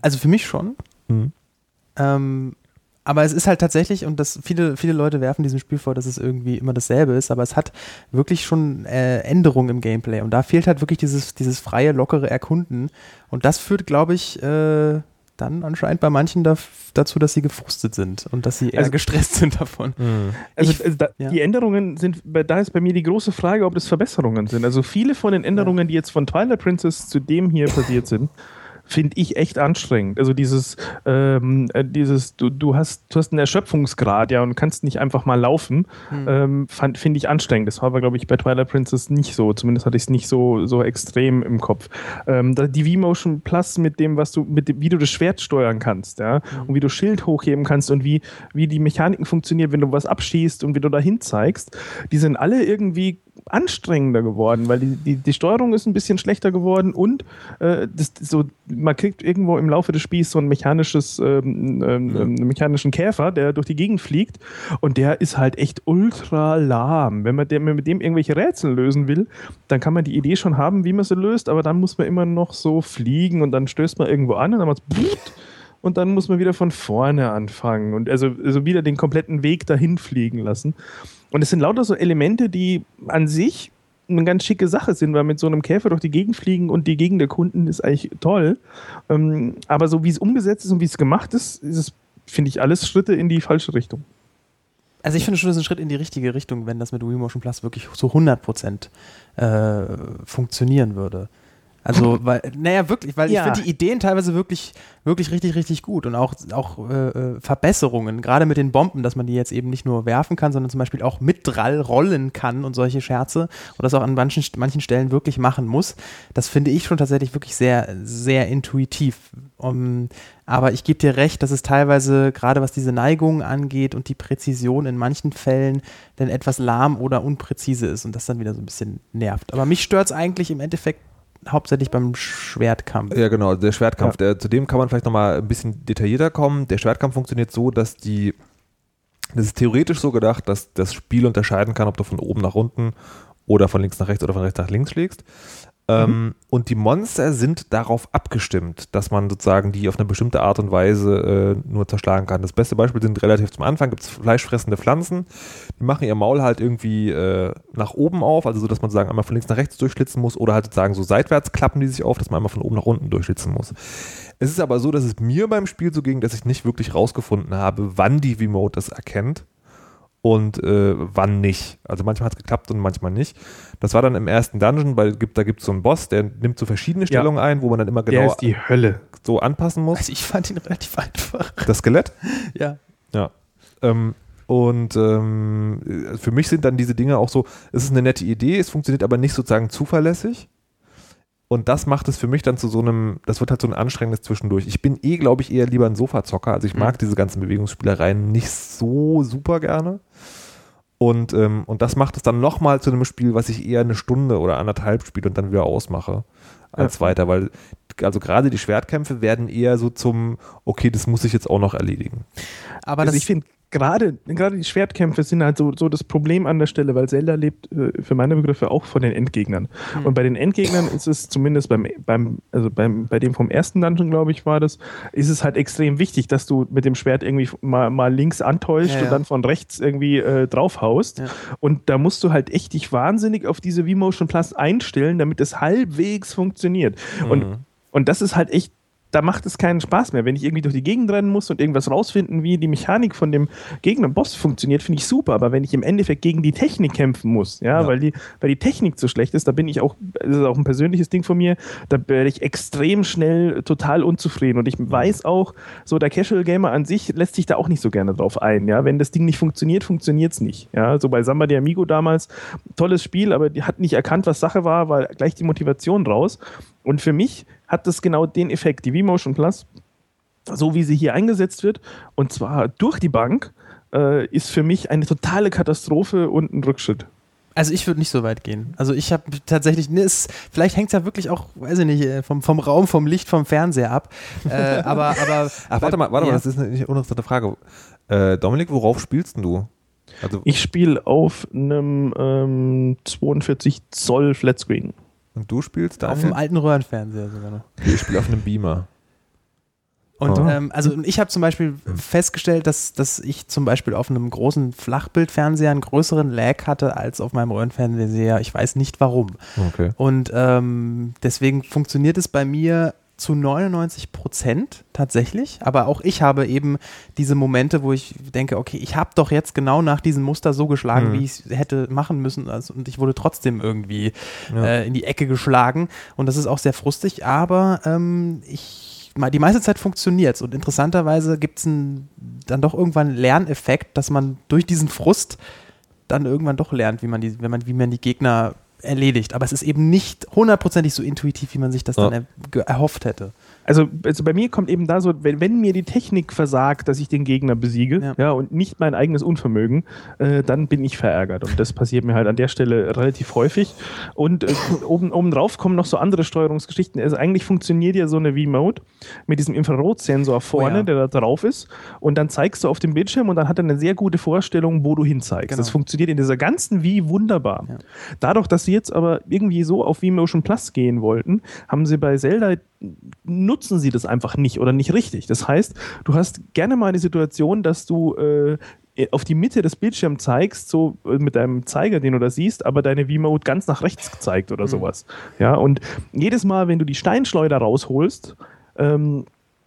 Also für mich schon. Mhm. Ähm, aber es ist halt tatsächlich, und das viele, viele Leute werfen diesem Spiel vor, dass es irgendwie immer dasselbe ist, aber es hat wirklich schon äh, Änderungen im Gameplay. Und da fehlt halt wirklich dieses, dieses freie, lockere Erkunden. Und das führt, glaube ich, äh, dann anscheinend bei manchen da, dazu, dass sie gefrustet sind und dass sie eher Also- gestresst sind davon. Also, Ich- also da, ja. die Änderungen sind, da ist bei mir die große Frage, ob das Verbesserungen sind. Also viele von den Änderungen, die jetzt von Twilight Princess zu dem hier passiert sind, finde ich echt anstrengend. Also dieses, ähm, äh, dieses, du, du hast, du hast einen Erschöpfungsgrad, ja, und kannst nicht einfach mal laufen, ähm, fand- finde ich anstrengend. Das war aber, glaube ich, bei Twilight Princess nicht so. Zumindest hatte ich es nicht so, so extrem im Kopf. Ähm, die V-Motion Plus mit dem, was du, mit dem, wie du das Schwert steuern kannst, ja, und wie du Schild hochheben kannst und wie, wie die Mechaniken funktionieren, wenn du was abschießt und wie du dahin zeigst, die sind alle irgendwie anstrengender geworden, weil die, die, die Steuerung ist ein bisschen schlechter geworden und äh, das, so, man kriegt irgendwo im Laufe des Spiels so ein mechanisches, ähm, ähm, einen mechanischen Käfer, der durch die Gegend fliegt und der ist halt echt ultra lahm. Wenn man, der, wenn man mit dem irgendwelche Rätsel lösen will, dann kann man die Idee schon haben, wie man sie löst, aber dann muss man immer noch so fliegen und dann stößt man irgendwo an und dann macht's und dann muss man wieder von vorne anfangen und also, also wieder den kompletten Weg dahin fliegen lassen. Und es sind lauter so Elemente, die an sich eine ganz schicke Sache sind, weil mit so einem Käfer durch die Gegend fliegen und die Gegend erkunden ist eigentlich toll. Ähm, aber so wie es umgesetzt ist und wie es gemacht ist, ist es, finde ich, alles Schritte in die falsche Richtung. Also ich finde schon, das ist ein Schritt in die richtige Richtung, wenn das mit Wii Motion Plus wirklich zu 100% äh, funktionieren würde. Also, weil, naja, wirklich, weil Ja. ich finde die Ideen teilweise wirklich, wirklich richtig, richtig gut und auch, auch äh, äh, Verbesserungen, gerade mit den Bomben, dass man die jetzt eben nicht nur werfen kann, sondern zum Beispiel auch mit Drall rollen kann und solche Scherze und das auch an manchen, manchen Stellen wirklich machen muss. Das finde ich schon tatsächlich wirklich sehr, sehr intuitiv. Um, aber ich gebe dir recht, dass es teilweise, gerade was diese Neigungen angeht und die Präzision in manchen Fällen dann etwas lahm oder unpräzise ist und das dann wieder so ein bisschen nervt. Aber mich stört es eigentlich im Endeffekt hauptsächlich beim Schwertkampf. Ja, genau, der Schwertkampf. Ja. Der, zu dem kann man vielleicht nochmal ein bisschen detaillierter kommen. Der Schwertkampf funktioniert so, dass die Das ist theoretisch so gedacht, dass das Spiel unterscheiden kann, ob du von oben nach unten oder von links nach rechts oder von rechts nach links schlägst. Ähm, und die Monster sind darauf abgestimmt, dass man sozusagen die auf eine bestimmte Art und Weise äh, nur zerschlagen kann. Das beste Beispiel sind relativ zum Anfang, gibt es fleischfressende Pflanzen, die machen ihr Maul halt irgendwie äh, nach oben auf, also so, dass man sozusagen einmal von links nach rechts durchschlitzen muss oder halt sozusagen so seitwärts klappen die sich auf, dass man einmal von oben nach unten durchschlitzen muss. Es ist aber so, dass es mir beim Spiel so ging, dass ich nicht wirklich rausgefunden habe, wann die V-Mode das erkennt und äh, wann nicht. Also manchmal hat es geklappt und manchmal nicht. Das war dann im ersten Dungeon, weil gibt, da gibt es so einen Boss, der nimmt so verschiedene Ja. Stellungen ein, wo man dann immer Der genau ist die Hölle. so anpassen muss. Also ich fand ihn relativ einfach. Das Skelett? Ja. Ja. Ähm, und ähm, für mich sind dann diese Dinge auch so, es ist eine nette Idee, es funktioniert aber nicht sozusagen zuverlässig. Und das macht es für mich dann zu so einem, das wird halt so ein anstrengendes Zwischendurch. Ich bin eh, glaube ich, eher lieber ein Sofazocker. Also ich Mhm. mag diese ganzen Bewegungsspielereien nicht so super gerne. Und, ähm, und das macht es dann nochmal zu einem Spiel, was ich eher eine Stunde oder anderthalb spiele und dann wieder ausmache als weiter, weil also gerade die Schwertkämpfe werden eher so zum, okay, das muss ich jetzt auch noch erledigen. Aber Also das, ich finde, gerade gerade die Schwertkämpfe sind halt so, so das Problem an der Stelle, weil Zelda lebt äh, für meine Begriffe auch von den Endgegnern. Und bei den Endgegnern ist es zumindest beim, beim, also beim, bei dem vom ersten Dungeon, glaube ich, war das, ist es halt extrem wichtig, dass du mit dem Schwert irgendwie mal, mal links antäuscht Ja, ja. und dann von rechts irgendwie äh, draufhaust. Ja. Und da musst du halt echt dich wahnsinnig auf diese V-Motion Plus einstellen, damit es halbwegs funktioniert. Und, und das ist halt echt da macht es keinen Spaß mehr. Wenn ich irgendwie durch die Gegend rennen muss und irgendwas rausfinden, wie die Mechanik von dem Gegner Boss funktioniert, finde ich super. Aber wenn ich im Endeffekt gegen die Technik kämpfen muss, ja, Ja. Weil, die, weil die Technik so schlecht ist, da bin ich auch, das ist auch ein persönliches Ding von mir, da werde ich extrem schnell total unzufrieden. Und ich weiß auch, so der Casual Gamer an sich lässt sich da auch nicht so gerne drauf ein. Ja, wenn das Ding nicht funktioniert, funktioniert es nicht. Ja, so bei Samba de Amigo damals, tolles Spiel, aber die hat nicht erkannt, was Sache war, war gleich die Motivation raus. Und für mich hat das genau den Effekt, die V-Motion Plus, so wie sie hier eingesetzt wird, und zwar durch die Bank, äh, ist für mich eine totale Katastrophe und ein Rückschritt. also ich würde nicht so weit gehen. Also ich habe tatsächlich, ne, es, vielleicht hängt es ja wirklich auch, weiß ich nicht, äh, vom, vom Raum, vom Licht, vom Fernseher ab. Äh, aber, aber. Ach, warte mal, warte ja. mal, das ist eine uninteressante Frage. Äh, Dominik, worauf spielst denn du? Also, Ich spiele auf einem ähm, 42 Zoll Flatscreen. Und du spielst da? Auf dem alten Röhrenfernseher sogar noch. Ich spiele auf einem Beamer. Und Oh. ähm, also ich habe zum Beispiel festgestellt, dass, dass ich zum Beispiel auf einem großen Flachbildfernseher einen größeren Lag hatte als auf meinem Röhrenfernseher. Ich weiß nicht warum. Okay. Und ähm, deswegen funktioniert es bei mir zu 99 Prozent tatsächlich. Aber auch ich habe eben diese Momente, wo ich denke, okay, ich habe doch jetzt genau nach diesem Muster so geschlagen, Mhm. wie ich es hätte machen müssen. Also, und ich wurde trotzdem irgendwie Ja. äh, in die Ecke geschlagen. Und das ist auch sehr frustig. Aber ähm, ich mal- die meiste Zeit funktioniert Und interessanterweise gibt es dann doch irgendwann einen Lerneffekt, dass man durch diesen Frust dann irgendwann doch lernt, wie man die, wenn man, wie man die Gegner erledigt. Aber es ist eben nicht hundertprozentig so intuitiv, wie man sich das Ja. dann er, erhofft hätte. Also, also bei mir kommt eben da so, wenn, wenn mir die Technik versagt, dass ich den Gegner besiege, Ja. ja, und nicht mein eigenes Unvermögen, äh, dann bin ich verärgert. Und das passiert mir halt an der Stelle relativ häufig. Und äh, oben, obendrauf kommen noch so andere Steuerungsgeschichten. Also eigentlich funktioniert ja so eine V-Mode mit diesem Infrarotsensor vorne, Oh ja. der da drauf ist. Und dann zeigst du auf dem Bildschirm und dann hat er eine sehr gute Vorstellung, wo du hinzeigst. Genau. Das funktioniert in dieser ganzen V wunderbar. Ja. Dadurch, dass sie jetzt aber irgendwie so auf V-Motion Plus gehen wollten, haben sie bei Zelda nutzen sie das einfach nicht oder nicht richtig. Das heißt, du hast gerne mal eine Situation, dass du äh, auf die Mitte des Bildschirms zeigst, so äh, mit deinem Zeiger, den du da siehst, aber deine V-Mode ganz nach rechts zeigt oder sowas. Ja, und jedes Mal, wenn du die Steinschleuder rausholst, ähm,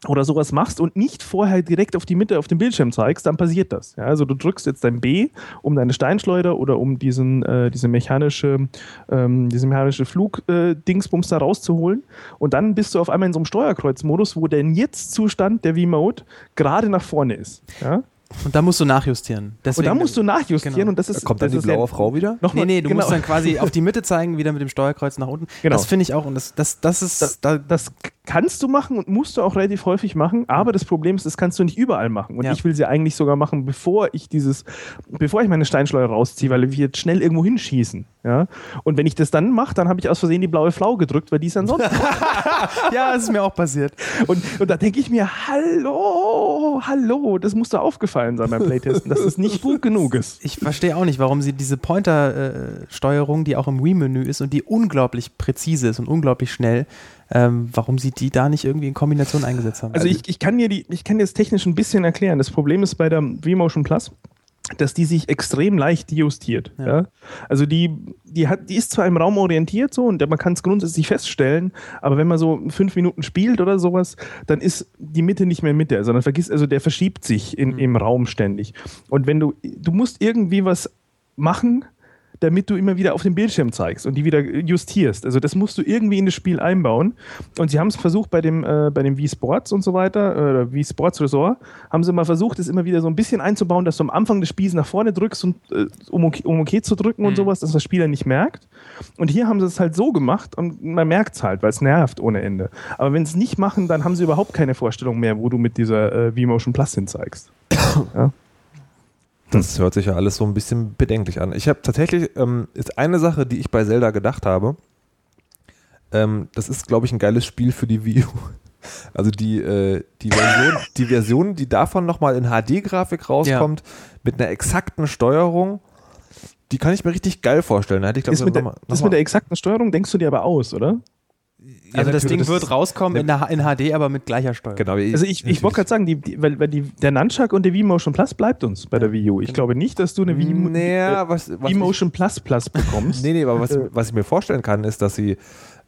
oder sowas machst und nicht vorher direkt auf die Mitte auf dem Bildschirm zeigst, dann passiert das. Ja, also du drückst jetzt dein B, um deine Steinschleuder oder um diesen, äh, diese mechanische, ähm, diese mechanische Flug-Dingsbums da rauszuholen und dann bist du auf einmal in so einem Steuerkreuzmodus, wo der Jetzt-Zustand der V-Mode gerade nach vorne ist. Ja? Und da musst du nachjustieren. Und Deswegen, da musst du nachjustieren Genau. und das ist Kommt dann das die blaue ja- Frau wieder? Noch Nee, nee, du genau. musst dann quasi auf die Mitte zeigen, wieder mit dem Steuerkreuz nach unten. Genau. Das finde ich auch. Und das, das, das ist. das, da, das kannst du machen und musst du auch relativ häufig machen, aber das Problem ist, das kannst du nicht überall machen. Und Ja. ich will sie eigentlich sogar machen, bevor ich dieses, bevor ich meine Steinschleuder rausziehe, weil wir jetzt schnell irgendwo hinschießen. Ja? Und wenn ich das dann mache, dann habe ich aus Versehen die blaue Flau gedrückt, weil die ist ansonsten. Ja, das ist mir auch passiert. und, und da denke ich mir, hallo, hallo, das muss da aufgefallen sein beim Playtesten, dass es nicht gut genug ist. Ich verstehe auch nicht, warum sie diese Pointer-Steuerung, die auch im Wii-Menü ist und die unglaublich präzise ist und unglaublich schnell, ähm, warum sie die da nicht irgendwie in Kombination eingesetzt haben. Also ich, ich kann dir die, ich kann dir das technisch ein bisschen erklären. Das Problem ist bei der V-Motion Plus, dass die sich extrem leicht justiert. Ja. Ja. Also die, die hat, die ist zwar im Raum orientiert so und man kann es grundsätzlich feststellen, aber wenn man so fünf Minuten spielt oder sowas, dann ist die Mitte nicht mehr Mitte, sondern vergisst, also der verschiebt sich in, im Raum ständig. Und wenn du, du musst irgendwie was machen, damit du immer wieder auf dem Bildschirm zeigst und die wieder justierst. Also das musst du irgendwie in das Spiel einbauen. Und sie haben es versucht bei dem, äh, bei dem Wii Sports und so weiter, äh, Wii Sports Resort, haben sie mal versucht, es immer wieder so ein bisschen einzubauen, dass du am Anfang des Spiels nach vorne drückst, und, äh, um, okay, um okay zu drücken und sowas, dass der Spieler nicht merkt. Und hier haben sie es halt so gemacht und man merkt es halt, weil es nervt ohne Ende. Aber wenn sie es nicht machen, dann haben sie überhaupt keine Vorstellung mehr, wo du mit dieser äh, V-Motion Plus hinzeigst. Das hört sich ja alles so ein bisschen bedenklich an. Ich habe tatsächlich, ähm, ist eine Sache, die ich bei Zelda gedacht habe, ähm, das ist, glaube ich, ein geiles Spiel für die Wii U. Also die, äh, die, Version, die Version, die davon nochmal in HD-Grafik rauskommt, mit einer exakten Steuerung, die kann ich mir richtig geil vorstellen. Da hätte ich, glaub, Das, mit der, noch mal- noch mit der der exakten Steuerung denkst du dir aber aus, oder? Also das Ding das wird rauskommen in, der, in HD, aber mit gleicher Steuerung. Genau, Also ich, ich wollte gerade sagen, die, die, weil, weil die, der Nunchuck und der V-Motion Plus bleibt uns bei der Wii U. Ich glaube nicht, dass du eine Wii- Naja, äh, was, was ich- V-Motion Plus Plus bekommst. Nee, nee, aber was, Äh. was ich mir vorstellen kann, ist, dass sie,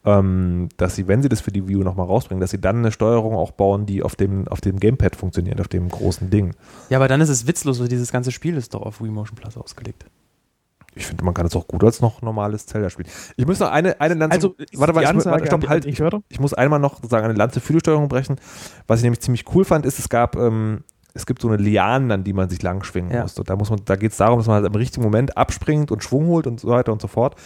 ähm, dass sie, wenn sie das für die Wii U nochmal rausbringen, dass sie dann eine Steuerung auch bauen, die auf dem, auf dem Gamepad funktioniert, auf dem großen Ding. Ja, aber dann ist es witzlos, so dieses ganze Spiel ist doch auf Wii Motion Plus ausgelegt. Ich finde, man kann es auch gut als noch normales Zelda spielen. Ich muss noch eine, eine Lanze, Also, warte, ich, Ansage warte, stopp, halt, ich ich, muss einmal noch sozusagen eine Lanze für die Steuerung brechen. Was ich nämlich ziemlich cool fand, ist, es gab, ähm, es gibt so eine Lianen, an die man sich lang schwingen Ja. muss. Und da muss man, da geht es darum, dass man halt im richtigen Moment abspringt und Schwung holt und so weiter und so fort.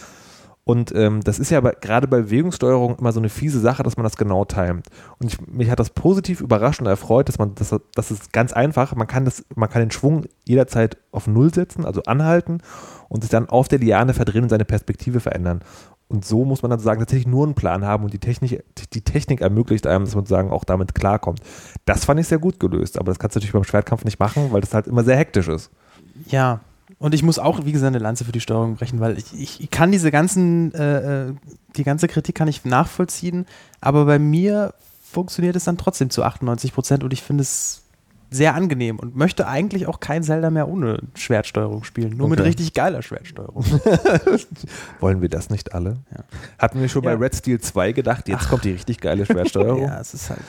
Und ähm, das ist ja aber gerade bei Bewegungssteuerung immer so eine fiese Sache, dass man das genau timet. Und ich, mich hat das positiv überrascht und erfreut, dass man, das, das ist ganz einfach. Man kann das, man kann den Schwung jederzeit auf Null setzen, also anhalten und sich dann auf der Liane verdrehen und seine Perspektive verändern. Und so muss man dann sagen, tatsächlich nur einen Plan haben und die Technik, die Technik ermöglicht einem, dass man sagen, auch damit klarkommt. Das fand ich sehr gut gelöst, aber das kannst du natürlich beim Schwertkampf nicht machen, weil das halt immer sehr hektisch ist. Ja. Und ich muss auch, wie gesagt, eine Lanze für die Steuerung brechen, weil ich, ich, kann diese ganzen, äh, äh, die ganze Kritik kann ich nachvollziehen, aber bei mir funktioniert es dann trotzdem zu 98 Prozent und ich finde es sehr angenehm und möchte eigentlich auch kein Zelda mehr ohne Schwertsteuerung spielen, nur mit Okay. richtig geiler Schwertsteuerung. Wollen wir das nicht alle? Ja. Hatten wir schon Ja. bei Red Steel 2 gedacht, jetzt kommt die richtig geile Schwertsteuerung. ja, es ist halt,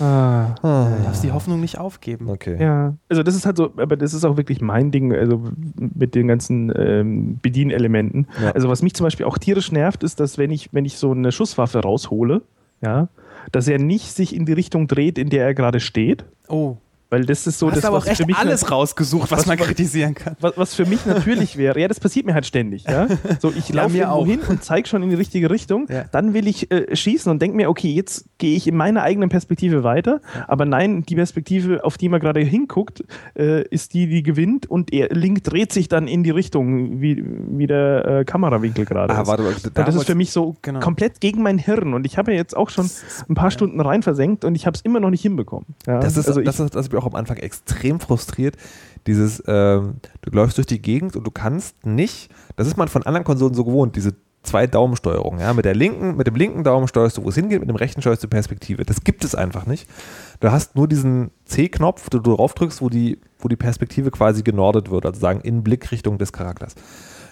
Ah, du darfst die Hoffnung nicht aufgeben. Okay. ja. Also das ist halt so, aber das ist auch wirklich mein Ding, also mit den ganzen ähm, Bedienelementen. Ja. Also was mich zum Beispiel auch tierisch nervt, ist, dass wenn ich, wenn ich so eine Schusswaffe raushole, ja, dass er nicht sich in die Richtung dreht, in der er gerade steht. Oh, Weil das ist so, hast das, aber was auch für mich alles rausgesucht, was, was- man kritisieren kann. was, was für mich natürlich wäre, ja, das passiert mir halt ständig, ja. So, ich Ja, laufe mir irgendwo auch. hin und zeige schon in die richtige Richtung, Ja. dann will ich äh, schießen und denke mir, okay, jetzt gehe ich in meiner eigenen Perspektive weiter, aber nein, die Perspektive, auf die man gerade hinguckt, äh, ist die, die gewinnt und er Link dreht sich dann in die Richtung, wie, wie der äh, Kamerawinkel gerade Ah, ist. warte, da das ist für mich so Genau. komplett gegen mein Hirn und ich habe ja jetzt auch schon ein paar Stunden rein versenkt und ich habe es immer noch nicht hinbekommen. Ja? Das ist, also ich, das, ist, das ist mir auch am Anfang extrem frustriert. Dieses, ähm, du läufst durch die Gegend und du kannst nicht, das ist man von anderen Konsolen so gewohnt, diese zwei Daumensteuerung, ja, mit der linken, mit dem linken Daumen steuerst du, wo es hingeht, mit dem rechten steuerst du Perspektive. Das gibt es einfach nicht. Du hast nur diesen C-Knopf, den du drauf drückst, wo die, wo die Perspektive quasi genordet wird, also sagen in Blickrichtung des Charakters.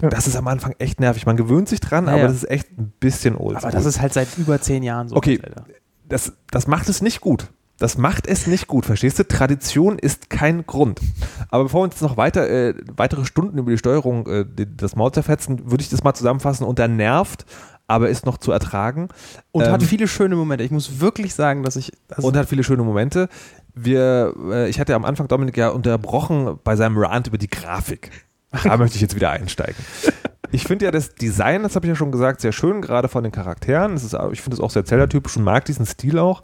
Ja. Das ist am Anfang echt nervig. Man gewöhnt sich dran, Ja, aber das ist echt ein bisschen old. Aber das ist halt seit über zehn Jahren so. Okay. das, das macht es nicht gut. Das macht es nicht gut, verstehst du? Tradition ist kein Grund. Aber bevor wir uns noch weiter, äh, weitere Stunden über die Steuerung äh, das Maul zerfetzen, würde ich das mal zusammenfassen. Und dann nervt, aber ist noch zu ertragen. Und hat Ähm, viele schöne Momente. Ich muss wirklich sagen, dass ich. Also und hat viele schöne Momente. Wir, äh, ich hatte am Anfang Dominik ja unterbrochen bei seinem Rant über die Grafik. Da möchte ich jetzt wieder einsteigen. Ich finde ja das Design, das habe ich ja schon gesagt, sehr schön, gerade von den Charakteren. Ist, ich finde es auch sehr Zelda-typisch und mag diesen Stil auch.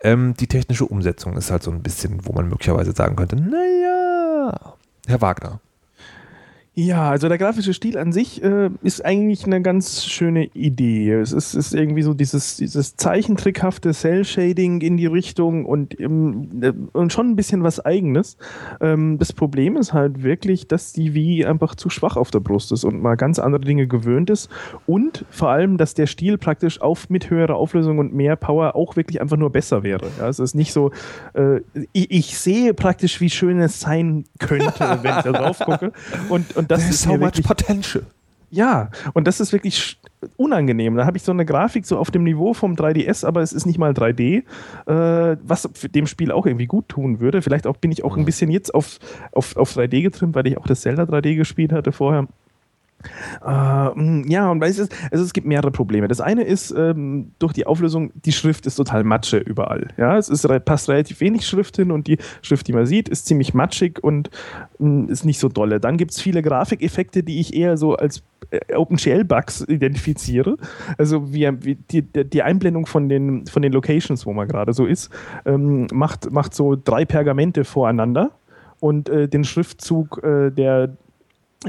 Ähm, die technische Umsetzung ist halt so ein bisschen, wo man möglicherweise sagen könnte, naja, Herr Wagner. Ja, also der grafische Stil an sich äh, ist eigentlich eine ganz schöne Idee. Es ist, ist irgendwie so dieses, dieses zeichentrickhafte Cell-Shading in die Richtung und, ähm, äh, und schon ein bisschen was Eigenes. Ähm, das Problem ist halt wirklich, dass die Wii einfach zu schwach auf der Brust ist und mal ganz andere Dinge gewöhnt ist und vor allem, dass der Stil praktisch auf mit höherer Auflösung und mehr Power auch wirklich einfach nur besser wäre. Ja, es ist nicht so, äh, ich, ich sehe praktisch, wie schön es sein könnte, wenn ich da drauf gucke und, und das There's ist so mir much wirklich, potential. ja, und das ist wirklich unangenehm. Da habe ich so eine Grafik so auf dem Niveau vom 3DS, aber es ist nicht mal 3D, äh, was dem Spiel auch irgendwie gut tun würde. Vielleicht auch bin ich auch ein bisschen jetzt auf, auf, auf 3D getrimmt, weil ich auch das Zelda 3D gespielt hatte vorher. Äh, mh, ja, und es, ist, also es gibt mehrere Probleme. Das eine ist, ähm, durch die Auflösung, die Schrift ist total Matsche überall. Ja, es ist, passt relativ wenig Schrift hin und die Schrift, die man sieht, ist ziemlich matschig und mh, ist nicht so dolle. Dann gibt es viele Grafikeffekte, die ich eher so als äh, OpenGL-Bugs identifiziere. Also wie, wie die, die Einblendung von den, von den Locations, wo man gerade so ist, ähm, macht, macht so drei Pergamente voreinander und äh, den Schriftzug, äh, der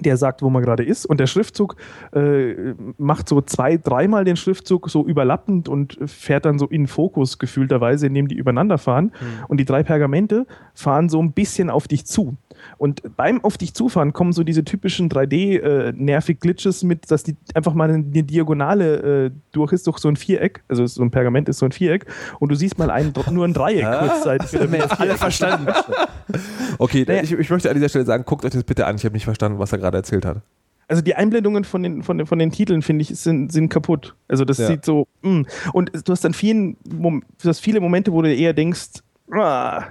der sagt, wo man gerade ist. Und der Schriftzug äh, macht so zwei, dreimal den Schriftzug so überlappend und fährt dann so in Fokus gefühlterweise, indem die übereinander fahren. Und die drei Pergamente fahren so ein bisschen auf dich zu. Und beim auf dich zufahren kommen so diese typischen 3D-Nervig-Glitches mit, dass die einfach mal eine Diagonale äh, durch ist, durch so ein Viereck. Also so ein Pergament ist so ein Viereck. Und du siehst mal ein, nur ein Dreieck kurzzeitig. wir jetzt alle verstanden. Okay, Naja. ich, ich möchte an dieser Stelle sagen, guckt euch das bitte an. Ich habe nicht verstanden, was er gerade erzählt hat. Also die Einblendungen von den, von den, von den Titeln, finde ich, sind, sind kaputt. Also das Ja. sieht so. mm. Und du hast dann vielen, Mom du hast viele Momente, wo du eher denkst, ah,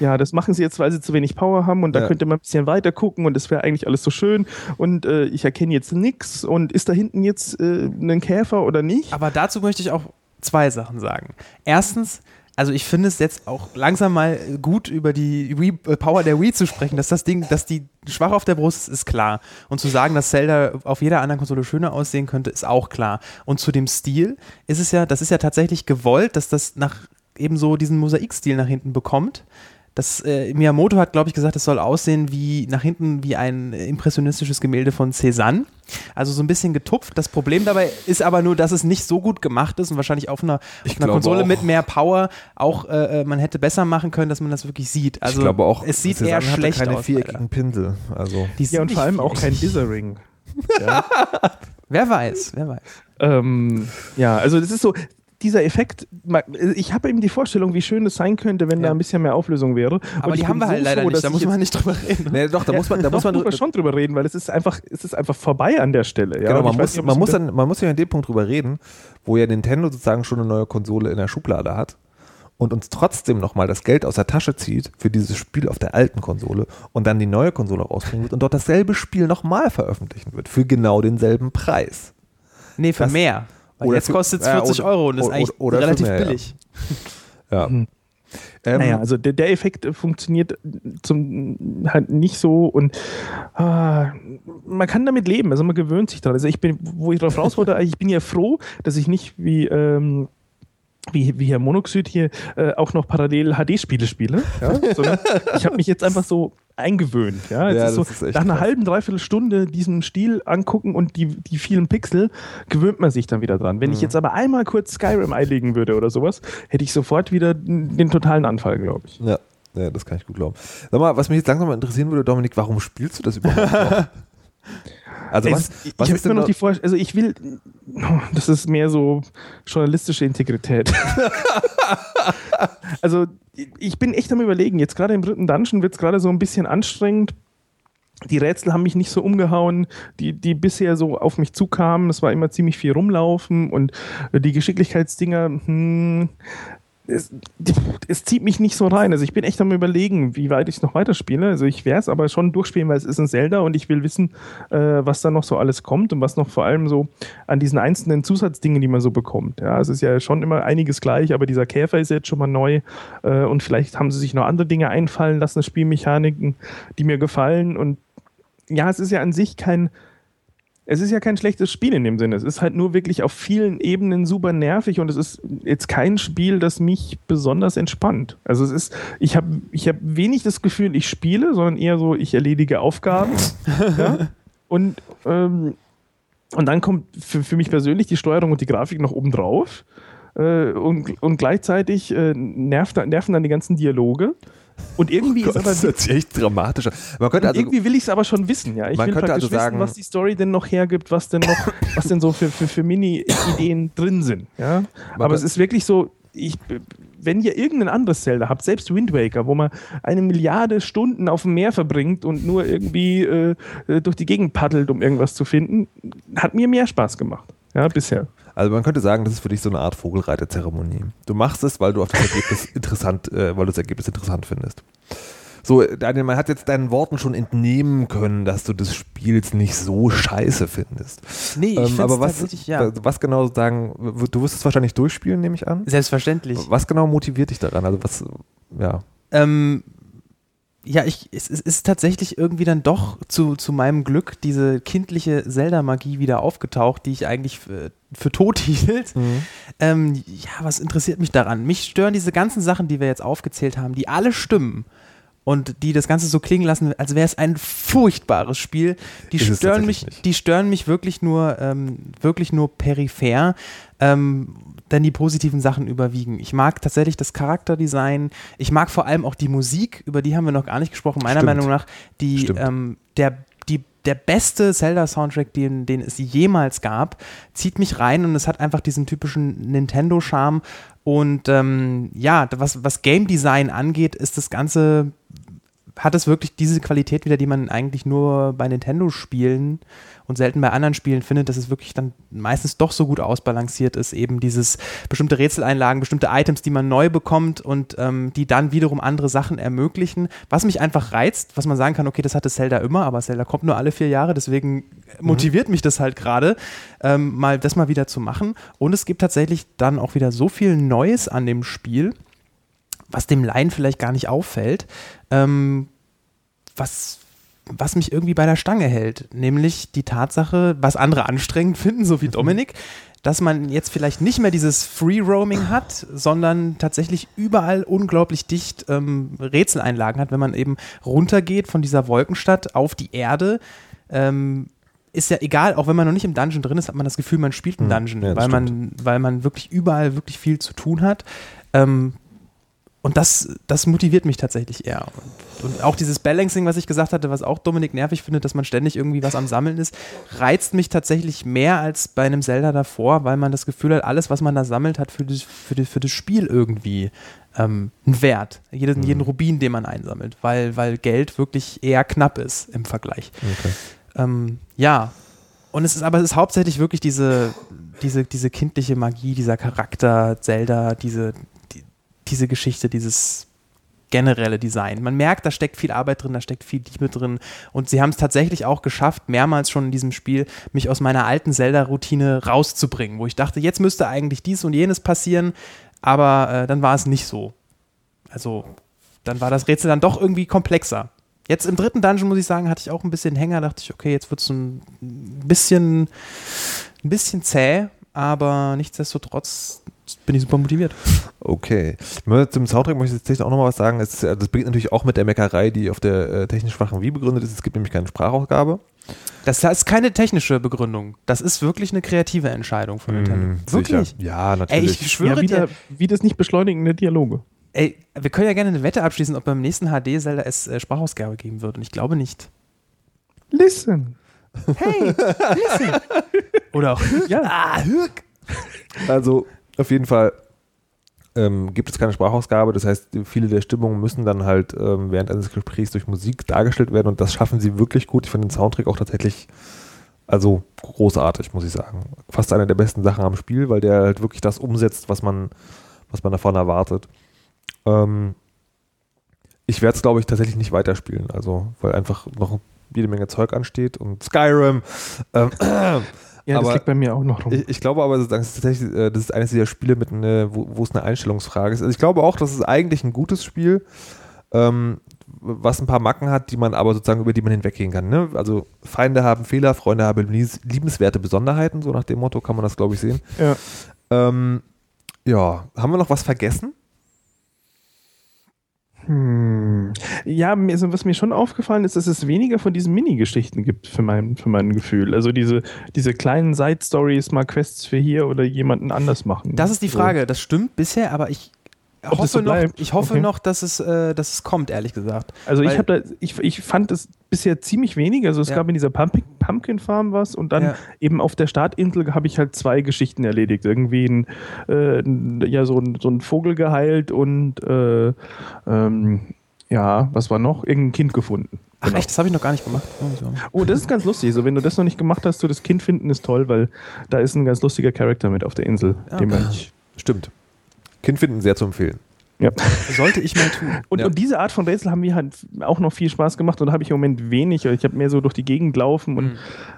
ja, das machen sie jetzt, weil sie zu wenig Power haben und da Ja. könnte man ein bisschen weiter gucken und das wäre eigentlich alles so schön und äh, ich erkenne jetzt nichts und ist da hinten jetzt äh, ein Käfer oder nicht? Aber dazu möchte ich auch zwei Sachen sagen. Erstens, also ich finde es jetzt auch langsam mal gut über die Wii, äh, Power der Wii zu sprechen, dass das Ding, dass die schwach auf der Brust ist, ist klar. Und zu sagen, dass Zelda auf jeder anderen Konsole schöner aussehen könnte, ist auch klar. Und zu dem Stil ist es ja, das ist ja tatsächlich gewollt, dass das nach eben so diesen Mosaikstil nach hinten bekommt. Das, äh, Miyamoto hat, glaube ich, gesagt, es soll aussehen wie nach hinten wie ein impressionistisches Gemälde von Cézanne. Also so ein bisschen getupft. Das Problem dabei ist aber nur, dass es nicht so gut gemacht ist und wahrscheinlich auf einer, auf einer Konsole auch. mit mehr Power auch äh, äh, man hätte besser machen können, dass man das wirklich sieht. Also ich glaube auch, es sieht Cézanne eher schlecht keine aus. viereckigen Pinsel. Also Die sind Ja, und vor allem auch kein. Dithering. Wer weiß, wer weiß. Ähm, ja, also das ist so, dieser Effekt, ich habe eben die Vorstellung, wie schön es sein könnte, wenn Ja. da ein bisschen mehr Auflösung wäre. Aber Und die ich haben wir halt so leider froh, nicht, da muss man nicht drüber reden. nee, doch, da muss man, da muss man, muss schon drüber reden, weil es ist einfach, es ist einfach vorbei an der Stelle. Ja? Genau, man muss, nicht, man, muss dann, man muss ja an dem Punkt drüber reden, wo ja Nintendo sozusagen schon eine neue Konsole in der Schublade hat und uns trotzdem nochmal das Geld aus der Tasche zieht für dieses Spiel auf der alten Konsole und dann die neue Konsole rausbringen wird und dort dasselbe Spiel nochmal veröffentlichen wird für genau denselben Preis. Nee, für Das- mehr. Weil oder jetzt kostet es ja, 40 oder- Euro und ist oder- eigentlich relativ mehr, ja. billig. Ja. Mhm. Ähm, naja, also der, der Effekt äh, funktioniert zum, halt nicht so und ah, man kann damit leben, also man gewöhnt sich daran. Also ich bin, wo ich darauf raus wollte, ich bin ja froh, dass ich nicht wie, ähm, wie, wie Herr Monoxid hier äh, auch noch parallel HD-Spiele spiele, ja? sondern ich habe mich jetzt einfach so eingewöhnt. Ja? Ja, ist so, ist nach einer krass. halben, dreiviertel Stunde diesen Stil angucken und die, die vielen Pixel, gewöhnt man sich dann wieder dran. Wenn ich Mhm. jetzt aber einmal kurz Skyrim einlegen würde oder sowas, hätte ich sofort wieder den totalen Anfall, glaube ich. Ja, ja, das kann ich gut glauben. Sag mal, was mich jetzt langsam mal interessieren würde, Dominik, warum spielst du das überhaupt noch? Also Es- was, ich was habe ist immer noch die Vorstellung, also ich will, das ist mehr so journalistische Integrität. also ich bin echt am überlegen, jetzt gerade im dritten Dungeon wird es gerade so ein bisschen anstrengend. Die Rätsel haben mich nicht so umgehauen, die, die bisher so auf mich zukamen. Es war immer ziemlich viel rumlaufen und die Geschicklichkeitsdinger, hm, es, es zieht mich nicht so rein. Also ich bin echt am überlegen, wie weit ich noch weiterspiele. Also ich werde es aber schon durchspielen, weil es ist ein Zelda und ich will wissen, äh, was da noch so alles kommt und was noch vor allem so an diesen einzelnen Zusatzdingen, die man so bekommt. Ja, es ist ja schon immer einiges gleich, aber dieser Käfer ist jetzt schon mal neu äh, und vielleicht haben sie sich noch andere Dinge einfallen lassen, Spielmechaniken, die mir gefallen und ja, es ist ja an sich kein es ist ja kein schlechtes Spiel in dem Sinne. Es ist halt nur wirklich auf vielen Ebenen super nervig und es ist jetzt kein Spiel, das mich besonders entspannt. Also es ist, ich habe ich hab wenig das Gefühl, ich spiele, sondern eher so, ich erledige Aufgaben. ja? Und, ähm, und dann kommt für, für mich persönlich die Steuerung und die Grafik noch oben drauf. Äh, und, und gleichzeitig äh, nervt, nerven dann die ganzen Dialoge. Und irgendwie Oh Gott, ist aber das hört sich echt dramatisch an. Man könnte und also, irgendwie will ich es aber schon wissen, ja. Ich Man will könnte praktisch also sagen- wissen, was die Story denn noch hergibt, was denn noch, was denn so für, für, für Mini-Ideen drin sind, ja. Aber es ist wirklich so, ich, wenn ihr irgendein anderes Zelda habt, selbst Wind Waker, wo man eine Milliarde Stunden auf dem Meer verbringt und nur irgendwie äh, äh, durch die Gegend paddelt, um irgendwas zu finden, hat mir mehr Spaß gemacht, ja, bisher. also man könnte sagen, das ist für dich so eine Art Vogelreiterzeremonie. Du machst es, weil du auf das Ergebnis interessant, äh, weil du das Ergebnis interessant findest. So, Daniel, man hat jetzt deinen Worten schon entnehmen können, dass du des Spiels nicht so scheiße findest. Nee, ich Ähm, finde aber es was, tatsächlich, ja. was genau sagen, du wirst es wahrscheinlich durchspielen, nehme ich an. Selbstverständlich. Was genau motiviert dich daran? Also was, ja. Ähm, ja, ich, es, es ist tatsächlich irgendwie dann doch zu, zu meinem Glück diese kindliche Zelda-Magie wieder aufgetaucht, die ich eigentlich für, für tot hielt. Ähm, ja, was interessiert mich daran? Mich stören diese ganzen Sachen, die wir jetzt aufgezählt haben, die alle stimmen und die das Ganze so klingen lassen, als wäre es ein furchtbares Spiel. Die Ist stören mich, nicht. die stören mich wirklich nur, ähm, wirklich nur peripher. Ähm, denn die positiven Sachen überwiegen. Ich mag tatsächlich das Charakterdesign. Ich mag vor allem auch die Musik, über die haben wir noch gar nicht gesprochen. Meiner Stimmt. Meinung nach die, ähm, der, die, der beste Zelda-Soundtrack, den, den es jemals gab, zieht mich rein und es hat einfach diesen typischen Nintendo-Charme. Und ähm, ja, was, was Game Design angeht, ist das Ganze hat es wirklich diese Qualität wieder, die man eigentlich nur bei Nintendo-Spielen und selten bei anderen Spielen findet, dass es wirklich dann meistens doch so gut ausbalanciert ist, eben dieses bestimmte Rätseleinlagen, bestimmte Items, die man neu bekommt und ähm, die dann wiederum andere Sachen ermöglichen, was mich einfach reizt, was man sagen kann, okay, das hatte Zelda immer, aber Zelda kommt nur alle vier Jahre, deswegen motiviert mich das halt gerade, ähm, mal das mal wieder zu machen. Und es gibt tatsächlich dann auch wieder so viel Neues an dem Spiel, was dem Laien vielleicht gar nicht auffällt, ähm, was, was mich irgendwie bei der Stange hält. Nämlich die Tatsache, was andere anstrengend finden, so wie Dominik, dass man jetzt vielleicht nicht mehr dieses Free Roaming hat, sondern tatsächlich überall unglaublich dicht ähm, Rätseleinlagen hat, wenn man eben runtergeht von dieser Wolkenstadt auf die Erde. Ähm, ist ja egal, auch wenn man noch nicht im Dungeon drin ist, hat man das Gefühl, man spielt einen Hm, Dungeon, ja, weil, man, weil man wirklich überall wirklich viel zu tun hat. Ähm, und das, das motiviert mich tatsächlich eher. Und, und auch dieses Balancing, was ich gesagt hatte, was auch Dominik nervig findet, dass man ständig irgendwie was am Sammeln ist, reizt mich tatsächlich mehr als bei einem Zelda davor, weil man das Gefühl hat, alles, was man da sammelt, hat für das, für das, für das Spiel irgendwie ähm, einen Wert. Jeden, jeden Rubin, den man einsammelt, weil, weil Geld wirklich eher knapp ist im Vergleich. Okay. Ähm, ja. Und es ist aber es ist hauptsächlich wirklich diese, diese, diese kindliche Magie, dieser Charakter, Zelda, diese, die, diese Geschichte, dieses generelle Design. Man merkt, da steckt viel Arbeit drin, da steckt viel Liebe drin. Und sie haben es tatsächlich auch geschafft, mehrmals schon in diesem Spiel, mich aus meiner alten Zelda-Routine rauszubringen, wo ich dachte, jetzt müsste eigentlich dies und jenes passieren, aber äh, dann war es nicht so. Also, dann war das Rätsel dann doch irgendwie komplexer. Jetzt im dritten Dungeon, muss ich sagen, hatte ich auch ein bisschen Hänger, dachte ich, okay, jetzt wird es ein bisschen, ein bisschen zäh, aber nichtsdestotrotz bin ich super motiviert. Okay. Zum Soundtrack möchte ich jetzt auch noch mal was sagen. Es ist, das beginnt natürlich auch mit der Meckerei, die auf der äh, technisch schwachen Wii begründet ist. Es gibt nämlich keine Sprachausgabe. Das ist keine technische Begründung. Das ist wirklich eine kreative Entscheidung von Nintendo. Hm, wirklich. Sicher. Ja, Ey, natürlich. ich schwöre Ja, wieder, dir, wie das nicht beschleunigende Dialoge. ey, wir können ja gerne eine Wette abschließen, ob beim nächsten HD-Zelda es äh, Sprachausgabe geben wird. Und ich glaube nicht. Listen. Hey, listen. Oder auch, Ja. ah, Hürk. Also auf jeden Fall ähm, gibt es keine Sprachausgabe. Das heißt, viele der Stimmungen müssen dann halt ähm, während eines Gesprächs durch Musik dargestellt werden und das schaffen sie wirklich gut. Ich finde den Soundtrack auch tatsächlich also großartig, muss ich sagen. Fast eine der besten Sachen am Spiel, weil der halt wirklich das umsetzt, was man, was man davon erwartet. Ähm, ich werde es, glaube ich, tatsächlich nicht weiterspielen, also weil einfach noch jede Menge Zeug ansteht und Skyrim. Ähm, Ja, das Aber liegt bei mir auch noch rum. ich, ich glaube aber, das ist tatsächlich, äh, das ist eines dieser Spiele, mit ne, wo, wo es eine Einstellungsfrage ist. Also ich glaube auch, das ist eigentlich ein gutes Spiel, ähm, was ein paar Macken hat, die man aber sozusagen über die man hinweggehen kann. Ne? Also Feinde haben Fehler, Freunde haben liebenswerte Besonderheiten, so nach dem Motto kann man das, glaube ich, sehen. Ja. Ähm, ja, haben wir noch was vergessen? Hm. Ja, mir, also was mir schon aufgefallen ist, dass es weniger von diesen Mini-Geschichten gibt, für mein, für mein Gefühl. Also diese, diese kleinen Side-Stories, mal Quests für hier oder jemanden anders machen. Das ist die. Frage. Das stimmt bisher, aber ich hoffe, noch, ich hoffe Okay. noch, dass es, äh, dass es kommt, ehrlich gesagt. Also ich Weil- habe da, ich, ich fand es bisher ziemlich wenig. Also es Ja. gab in dieser Pumpkin, Pumpkin Farm was und dann Ja. eben auf der Startinsel habe ich halt zwei Geschichten erledigt. Irgendwie ein, äh, ja, so ein, so ein Vogel geheilt und äh, ähm, ja, was war noch? Irgendein Kind gefunden. Ach Genau. echt, das habe ich noch gar nicht gemacht. Oh. Oh, das ist ganz lustig. So, wenn du das noch nicht gemacht hast, so das Kind finden ist toll, weil da ist ein ganz lustiger Charakter mit auf der Insel, Ah, den man. Stimmt. Kind finden sehr zu empfehlen. Ja. Sollte ich mal tun. Und, Ja. und diese Art von Rätsel haben mir halt auch noch viel Spaß gemacht und da habe ich im Moment wenig. Ich habe mehr so durch die Gegend laufen und Mhm.